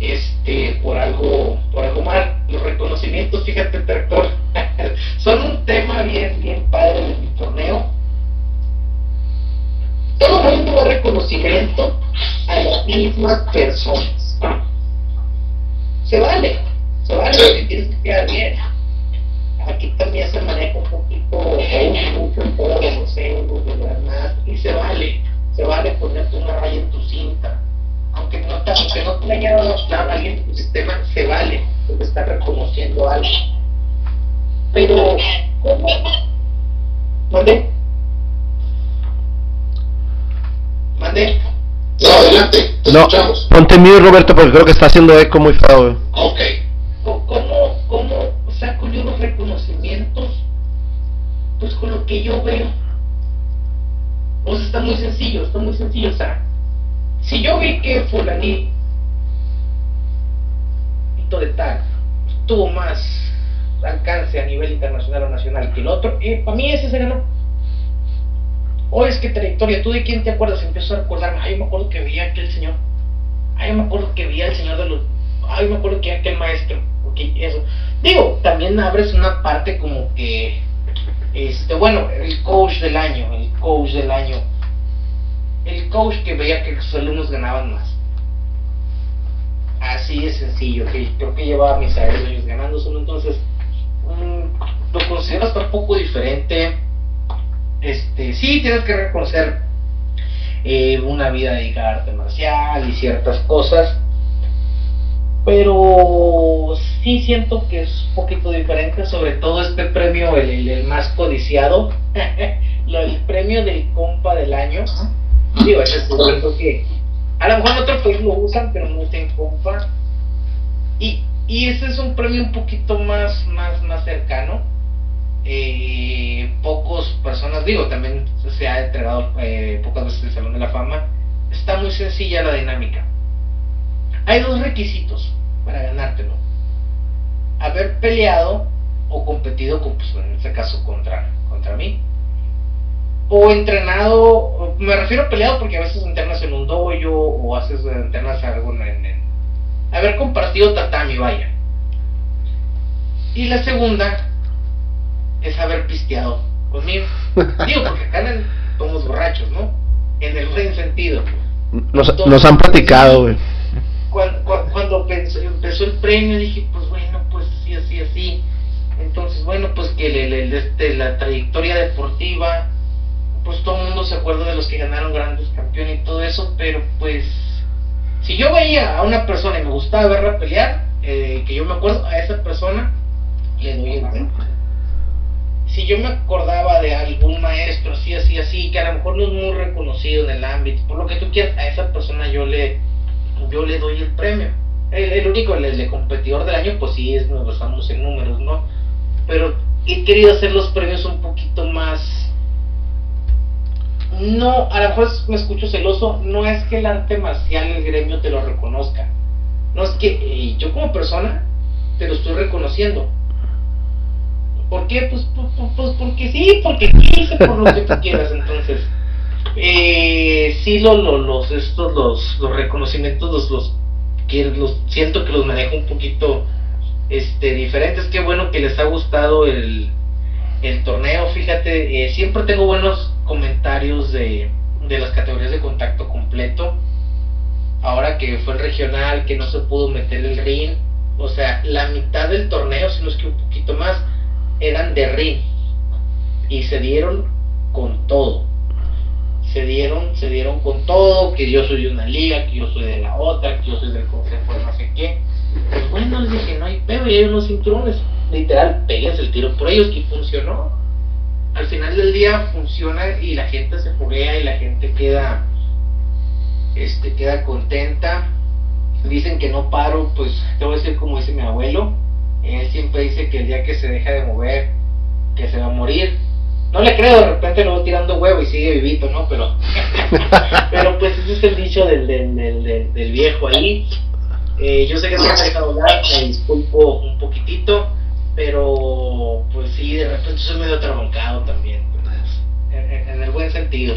este, por algo, por algo mal. Los reconocimientos, fíjate, tractor, son un tema bien, bien padre de mi torneo. Todo el mundo da reconocimiento a las mismas personas. Se vale, se vale, tienes que quedar bien. aquí también se maneja un poquito, o mucho en todos los de granada, y se vale, se vale ponerte una raya en tu cinta. Aunque no te, aunque no te haya dado alguien en tu sistema, se vale, porque está reconociendo algo. Pero, ¿cómo? ¿Mande? ¿Mande? No, adelante, te No, escuchamos. ponte mute, Roberto, porque creo que está haciendo eco muy feo, güey. Ok. ¿Cómo, cómo, cómo saco yo los reconocimientos? Pues con lo que yo veo. O sea, está muy sencillo, está muy sencillo. O sea, si yo vi que fulanito de tal tuvo más alcance a nivel internacional o nacional que el otro, eh, para mí ese se ganó. O es que trayectoria, ¿tú de quién te acuerdas? Empiezo a recordarme, ay, me acuerdo que veía aquel señor. Ay, me acuerdo que veía al señor de los. Ay, me acuerdo que aquel maestro. Ok, eso. Digo, también abres una parte como que. Este, bueno, el coach del año, el coach del año. El coach que veía que sus alumnos ganaban más. Así de sencillo, que creo que llevaba mis años ganándoselo, entonces mm, lo considero hasta un poco diferente. Este, sí, tienes que reconocer eh, una vida dedicada a arte marcial y ciertas cosas, pero sí siento que es un poquito diferente, sobre todo este premio, el, el- el más codiciado, el premio del compa del año. Digo, es siento que a lo mejor en otro país lo usan, pero no usan compa. Y, y ese es un premio un poquito más, más, más cercano. Eh, pocos personas, digo, también se ha entregado eh, pocas veces el Salón de la Fama. Está muy sencilla la dinámica. Hay dos requisitos para ganártelo. Haber peleado o competido, con, pues, en este caso, contra, contra mí. O entrenado, me refiero a peleado porque a veces entrenas en un dojo o haces entrenas algo en, en haber compartido tatami, vaya. Y la segunda es haber pisteado conmigo. Digo, porque acá somos borrachos, ¿no? En el buen sentido. Nos, nos han platicado, güey. Cuando, empezó el premio dije, pues bueno, pues sí, así, así. Entonces, bueno, pues que el- el- este, la trayectoria deportiva, pues todo el mundo se acuerda de los que ganaron grandes campeones y todo eso, pero pues si yo veía a una persona y me gustaba verla pelear, eh, que yo me acuerdo a esa persona, le doy el premio. Si yo me acordaba de algún maestro así, así, así, que a lo mejor no es muy reconocido en el ámbito, por lo que tú quieras, a esa persona yo le, yo le doy el premio. El, el único, el, el competidor del año, pues sí, es, nos basamos en números, ¿no? Pero he querido hacer los premios un poquito más... No, a lo mejor me escucho celoso, no es que el arte marcial, el gremio te lo reconozca. No es que yo como persona te lo estoy reconociendo. ¿Por qué? Pues, pues, pues, pues porque sí, porque quise, por lo que quieras. Entonces, eh, sí, lo, lo- los, estos, los, los reconocimientos, los, los, que los siento que los manejo un poquito este, diferentes. Qué bueno que les ha gustado el, el torneo. Fíjate, eh, siempre tengo buenos comentarios de, de las categorías de contacto completo. Ahora que fue el regional, que no se pudo meter el ring. O sea, la mitad del torneo, si no es que un poquito más, eran de ring. Y se dieron con todo. Se dieron, se dieron con todo, que yo soy de una liga, que yo soy de la otra, que yo soy del consejo de no sé qué. Pues bueno, les dije, no hay pedo, y hay unos cinturones. Literal, péguense el tiro por ellos y funcionó. Al final del día funciona y la gente se foguea y la gente queda este queda contenta. Dicen que no paro, pues te voy a decir como dice mi abuelo. Él siempre dice que el día que se deja de mover, que se va a morir. No le creo, de repente lo voy tirando huevo y sigue vivito, ¿no? Pero, pero pues ese es el dicho del, del, del- del viejo ahí. Eh, yo sé que no me he dejado hablar, me disculpo un poquitito, pero pues sí, de repente soy medio trabancado también, pues, en, el buen sentido.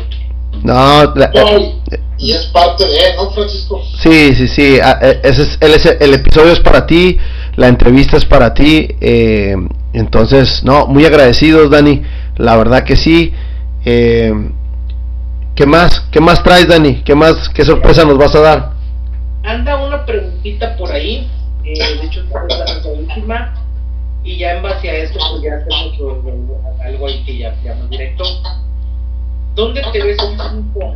No, la- y, y es parte de, ¿no, Francisco? sí, sí, sí. ah, eh, Ese es, el, ese- el episodio es para ti, la entrevista es para ti. eh, entonces, no, muy agradecidos, Dani. La verdad que sí. Eh, ¿Qué más? ¿Qué más traes, Dani? ¿Qué más? ¿Qué sorpresa nos vas a dar? Anda una preguntita por ahí, eh, de hecho esta es la- última. Y ya en base a esto, pues ya hacemos algo ahí que ya llamo directo. ¿Dónde te ves en cinco?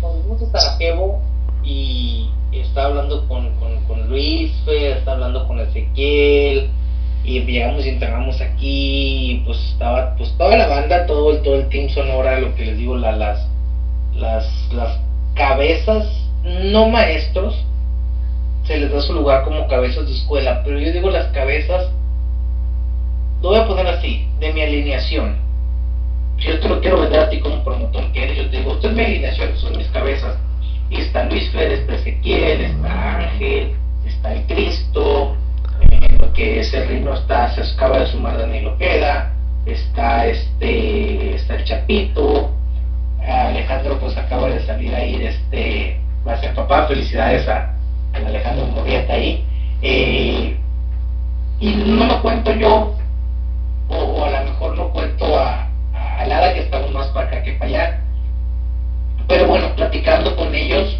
Cuando a Sarajevo y estaba hablando con, con, con Luis, estaba hablando con Ezequiel, y llegamos y entramos aquí, pues estaba pues toda la banda, todo el, todo el team sonora, lo que les digo, la, las, las, las cabezas, no maestros, se les da su lugar como cabezas de escuela, pero yo digo las cabezas, lo voy a poner así, de mi alineación. Yo te lo quiero vender a ti como promotor que eres, yo te digo, esta es mi alineación, son mis cabezas. Y está Luis Férez, está Ezequiel, está Ángel, está el Cristo, que ese reino está, se acaba de sumar Danilo Queda, está este, está el Chapito, Alejandro pues acaba de salir ahí, este, va a ser papá, felicidades a, Alejandro Morrieta ahí, eh, y no lo cuento yo, o, a lo mejor lo cuento a, a que estamos más para acá que para allá, pero bueno, platicando con ellos,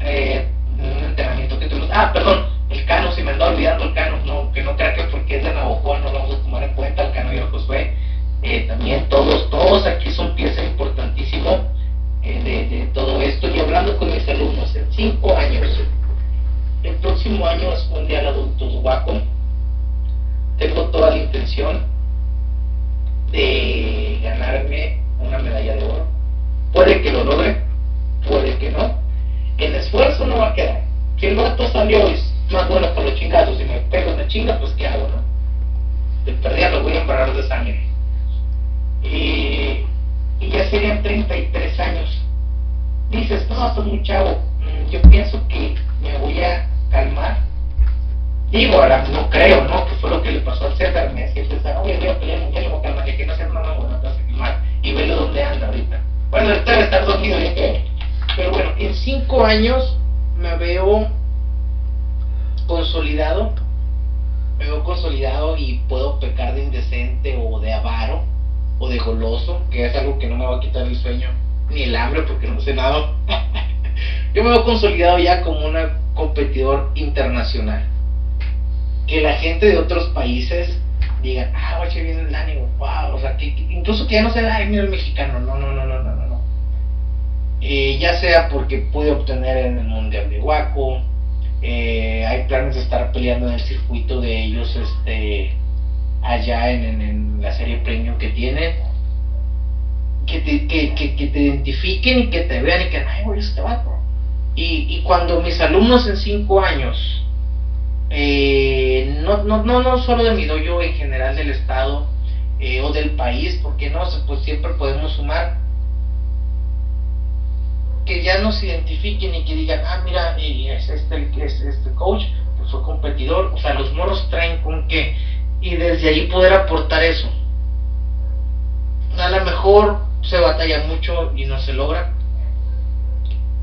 eh, un entrenamiento que tuvimos, ah, perdón, el Cano, si me ando olvidando el Cano, no, que no crea que porque es de Navajo no lo vamos a tomar en cuenta, el Cano y el Josué, eh, también todos, todos aquí son pieza importantísimo eh, de, todo esto, y hablando con mis alumnos, en cinco años, el próximo año es Mundial Adultos Guaco, tengo toda la intención de ganarme una medalla de oro, puede que lo logre, puede que no, el esfuerzo no va a quedar, que el vato salió y más bueno por los chingados. Si me pego una chinga, pues ¿qué hago, no? De perdida lo voy a embarrar de sangre. Y, y ya serían 33 años. Dices, no, soy muy chavo. Mm, yo pienso que me voy a calmar. Digo, ahora no creo, ¿no? Que fue lo que le pasó al César. Me decía, César, oye, voy a pelear mucho, le voy a calmar, que no seas mamá, bueno, te vas a. Y velo dónde anda ahorita. Bueno, debe estar dormido, ya que. Pero bueno, en cinco años me veo consolidado, me veo consolidado y puedo pecar de indecente o de avaro o de goloso, que es algo que no me va a quitar el sueño ni el hambre porque no sé nada. Yo me veo consolidado ya como un competidor internacional. Que la gente de otros países diga, ah, oye, viene el ánimo, wow, o sea, que, incluso que ya no sea, ay, mira el mexicano, no, no, no, no, no, no. Eh, ya sea porque pude obtener en el Mundial de Huaco, eh, hay planes de estar peleando en el circuito de ellos este allá en, la serie premium que tienen que te, que, que, te identifiquen y que te vean y que ay güey este vato y, y cuando mis alumnos en cinco años eh, no, no, no, no solo de mi dojo en general del estado eh, o del país porque no pues siempre podemos sumar que ya nos identifiquen y que digan, ah, mira, es este, es este coach, que fue competidor, o sea, los moros traen con qué, y desde ahí poder aportar eso. A lo mejor se batalla mucho y no se logra,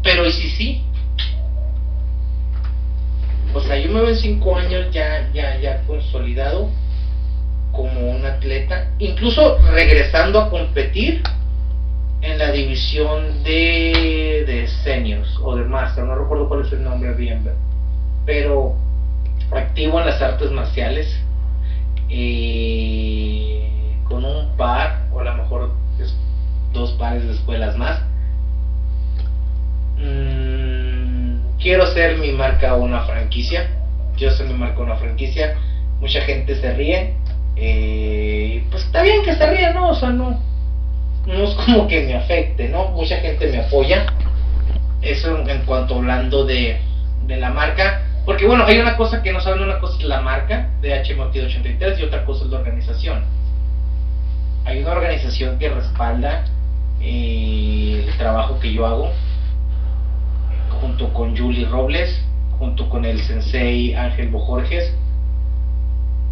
pero y si sí, o sea, yo me veo en cinco años ya, ya, ya consolidado como un atleta, incluso regresando a competir en la división de, de seniors o de master, no recuerdo cuál es el nombre bien, pero activo en las artes marciales con un par o a lo mejor dos pares de escuelas más. Mm, quiero hacer mi marca una franquicia. Quiero hacer mi marca una franquicia. Mucha gente se ríe. Eh, pues está bien que se ríe, ¿no? O sea, no no es como que me afecte, ¿no? Mucha gente me apoya. Eso en, cuanto hablando de, de, la marca. Porque bueno, hay una cosa que no saben, una cosa es la marca de HMOT83 y otra cosa es la organización. Hay una organización que respalda eh, el trabajo que yo hago, junto con Julie Robles, junto con el sensei Ángel Bojorges.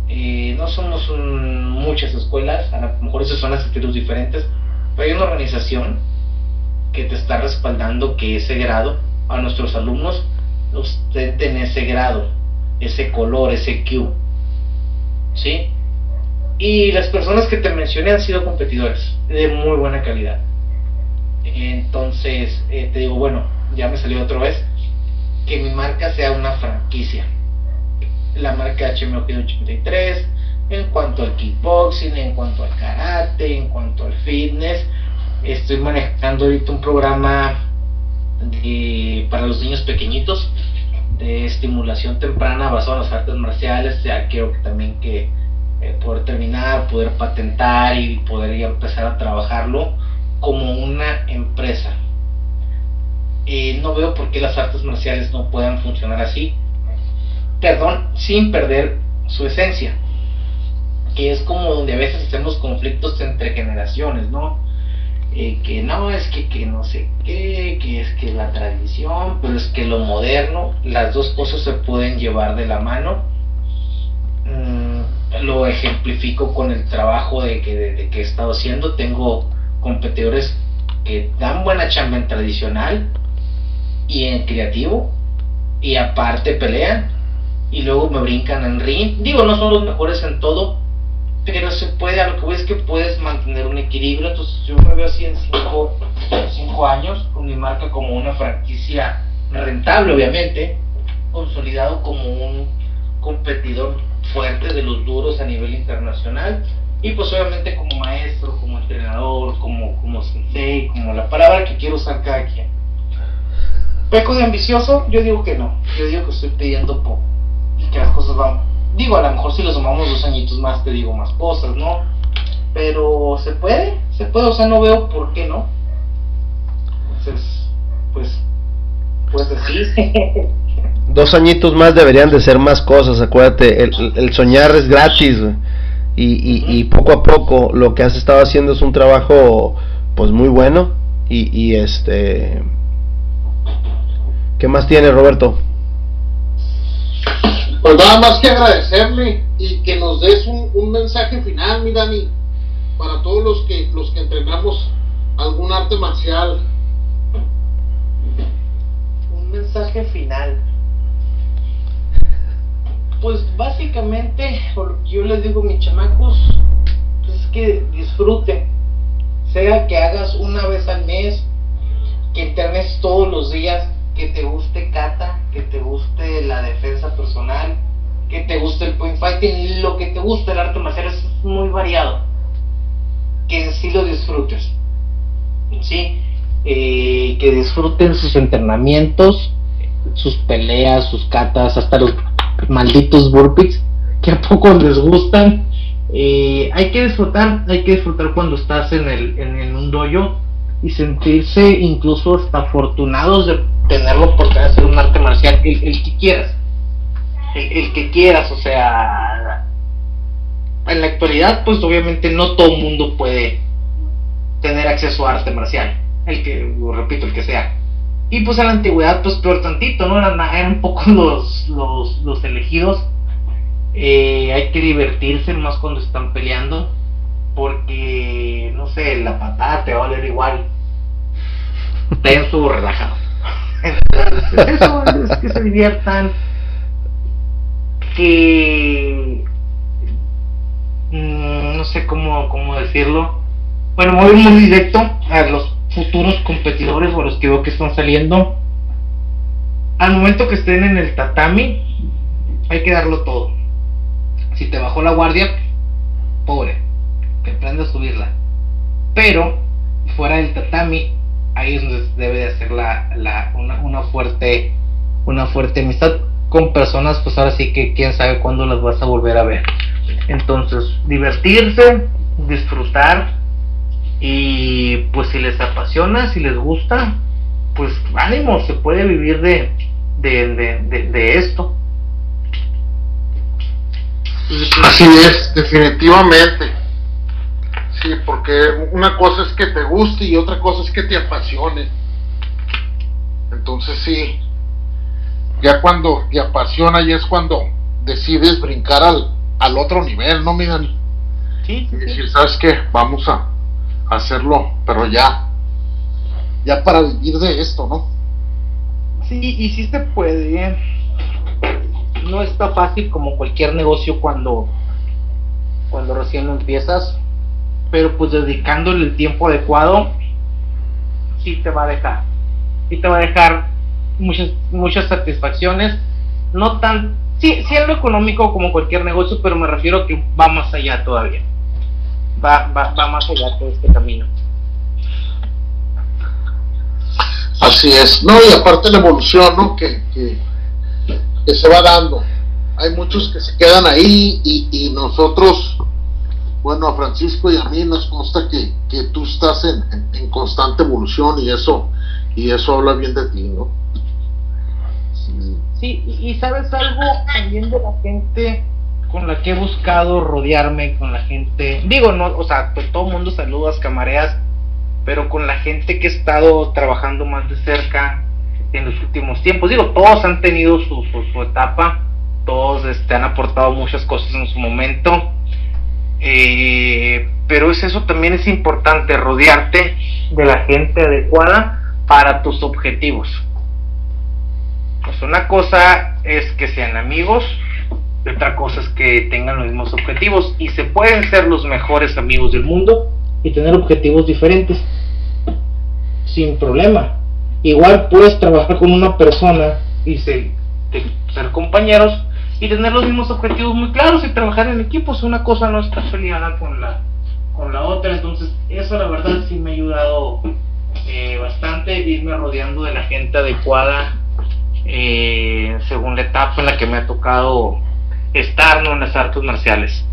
Eh, no somos muchas escuelas, a lo mejor esos son las diferentes, hay una organización que te está respaldando que ese grado a nuestros alumnos usted tiene ese grado, ese color, ese Q. ¿Sí? Y las personas que te mencioné han sido competidores de muy buena calidad. Entonces, eh, te digo, bueno, ya me salió otra vez, que mi marca sea una franquicia. la marca HMO 83, en cuanto al kickboxing, en cuanto al karate, en cuanto al fitness. Estoy manejando ahorita un programa para los niños pequeñitos de estimulación temprana basado en las artes marciales. Ya quiero también que eh, poder terminar, poder patentar y poder ya empezar a trabajarlo como una empresa. Eh, no veo por qué las artes marciales no puedan funcionar así. Perdón, sin perder su esencia. Que es como donde a veces hacemos conflictos entre generaciones, ¿no? Eh, que no, es que, que no sé qué, que es que la tradición, pero es que lo moderno, las dos cosas se pueden llevar de la mano. Mm, lo ejemplifico con el trabajo de que, de, que he estado haciendo. Tengo competidores que dan buena chamba en tradicional y en creativo y aparte pelean y luego me brincan en ring. Digo, no son los mejores en todo, pero se puede, a lo que voy es que puedes mantener un equilibrio. Entonces, yo me veo así en 5 años, con mi marca como una franquicia rentable, obviamente, consolidado como un competidor fuerte de los duros a nivel internacional. Y pues obviamente como maestro, como entrenador, como, como sensei, como la palabra que quiero usar cada quien. ¿Peco de ambicioso? Yo digo que no. Yo digo que estoy pidiendo poco. Y que las cosas van Digo, a lo mejor si lo sumamos dos añitos más, te digo más cosas, ¿no? Pero se puede, se puede, o sea, no veo por qué no. Entonces, pues, pues así. dos añitos más deberían de ser más cosas, acuérdate, el, soñar es gratis. Y, y, y, poco a poco lo que has estado haciendo es un trabajo pues muy bueno y, y este ¿qué más tiene Roberto? Pues nada más que agradecerle y que nos des un, mensaje final, mi Dani, para todos los que, los que entrenamos algún arte marcial. Un mensaje final. Pues básicamente, yo les digo mis chamacos, pues es que disfruten. Sea que hagas una vez al mes, que entrenes todos los días, que te guste kata, que te guste la defensa personal, que te guste el point fighting, lo que te guste el arte marcial es muy variado. Que en sí lo disfrutes. ¿Sí? Eh, que disfruten sus entrenamientos, sus peleas, sus katas, hasta los malditos burpees que a poco les gustan. Eh, hay que disfrutar, hay que disfrutar cuando estás en, el, en, un dojo y sentirse incluso hasta afortunados de tener la oportunidad de hacer un arte marcial, el, que quieras. El, que quieras, o sea, en la actualidad, pues obviamente no todo el mundo puede tener acceso a arte marcial, el que, repito, el que sea. Y pues en la antigüedad, pues peor tantito, ¿no? Eran, eran un poco los, los, los elegidos. Eh, hay que divertirse más cuando están peleando, porque, no sé, la patada te va a valer igual tenso o relajado. eso es que se diviertan, que mm, no sé cómo, cómo decirlo. Bueno, voy muy directo a los futuros competidores o a los que veo que están saliendo. Al momento que estén en el tatami, hay que darlo todo. Si te bajó la guardia, pobre, que aprenda a subirla. Pero fuera del tatami, ahí es donde debe de hacer la, una, fuerte una fuerte amistad con personas pues ahora sí que quién sabe cuándo las vas a volver a ver. Entonces divertirse disfrutar y pues si les apasiona si les gusta pues ánimo se puede vivir de de, de esto. Así es definitivamente Sí, porque una cosa es que te guste y otra cosa es que te apasione. Entonces sí, ya cuando te apasiona ya es cuando decides brincar al, al otro nivel, ¿no, miran Sí, sí, y decir, ¿sabes qué? Vamos a hacerlo, pero ya, ya para vivir de esto, ¿no? Sí, y sí se puede. ¿eh? No está fácil como cualquier negocio cuando, cuando recién lo empiezas pero pues dedicándole el tiempo adecuado, sí te va a dejar, sí te va a dejar muchas, muchas satisfacciones no tan, sí, sí lo económico como cualquier negocio, pero me refiero a que va más allá todavía. Va, va, va más allá de este camino. Así es, no, y aparte la evolución, ¿no? Que, que, se va dando. Hay muchos que se quedan ahí y, nosotros, bueno, a Francisco y a mí nos consta que, que tú estás en, en, constante evolución y eso, y eso habla bien de ti, ¿no? Sí, y, sabes algo también de la gente con la que he buscado rodearme, con la gente, digo, no, o sea, todo mundo saludas, camareas, pero con la gente que he estado trabajando más de cerca en los últimos tiempos. Digo, todos han tenido su, su, etapa, todos este, han aportado muchas cosas en su momento, eh, pero es eso también es importante, rodearte de la gente adecuada para tus objetivos. Pues una cosa es que sean amigos, y otra cosa es que tengan los mismos objetivos y se pueden ser los mejores amigos del mundo y tener objetivos diferentes sin problema. Igual puedes trabajar con una persona y ser, ser compañeros y tener los mismos objetivos muy claros y trabajar en equipos. Una cosa no está peleada con la, con la otra. Entonces, eso la verdad sí me ha ayudado eh, bastante irme rodeando de la gente adecuada eh, según la etapa en la que me ha tocado estar en las artes marciales.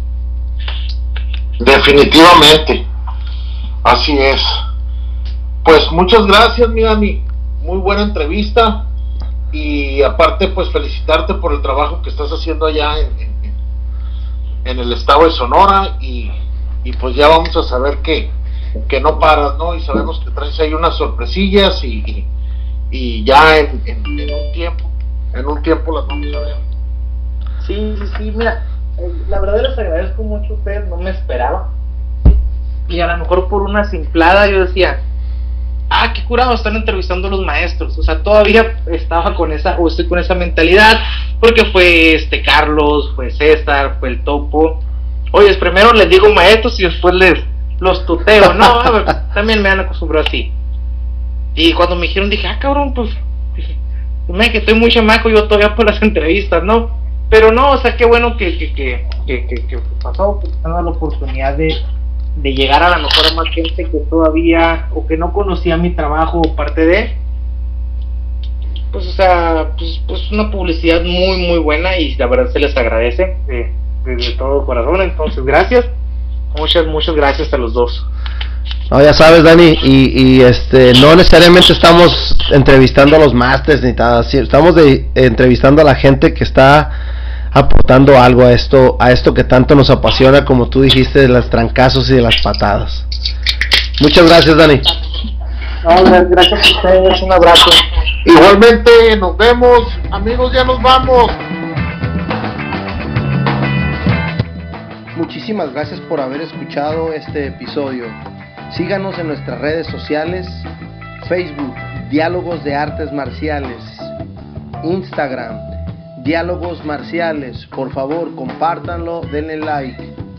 Definitivamente. Así es. Pues muchas gracias, mi. Muy buena entrevista. Y aparte, pues felicitarte por el trabajo que estás haciendo allá en, en, el estado de Sonora. Y, y, pues ya vamos a saber que, que no paras, ¿no? Y sabemos que traes ahí unas sorpresillas y, y, ya en, en, un tiempo, en un tiempo las vamos a ver. Sí, sí, sí, mira, eh, la verdad les agradezco mucho a ustedes, no me esperaba y a lo mejor por una simplada yo decía, ah, qué curado, están entrevistando a los maestros. O sea, todavía estaba con esa, o estoy con esa mentalidad, porque fue este Carlos, fue César, fue el Topo. Oye, primero les digo maestros y después les los tuteo. No, también me han acostumbrado así. Y cuando me dijeron, dije, ah, cabrón, pues, me que estoy muy chamaco yo todavía por las entrevistas, ¿no? Pero no, o sea, qué bueno que, que, que, que, que pasó, que la oportunidad de, de llegar a la mejor a más gente que todavía o que no conocía mi trabajo o parte de. Pues o sea pues, pues una publicidad muy muy buena y la verdad se les agradece de, de, todo corazón. Entonces gracias. Muchas muchas gracias a los dos. No, ya sabes, Dani, y, y, este, no necesariamente estamos entrevistando a los másters ni nada, estamos de, entrevistando a la gente que está aportando algo a esto, a esto que tanto nos apasiona, como tú dijiste, de las trancazos y de las patadas. Muchas gracias, Dani. gracias a ustedes, un abrazo. Igualmente, nos vemos, amigos, ya nos vamos. Muchísimas gracias por haber escuchado este episodio. Síganos en nuestras redes sociales, Facebook, Diálogos de Artes Marciales, Instagram, Diálogos Marciales. Por favor, compártanlo, denle like.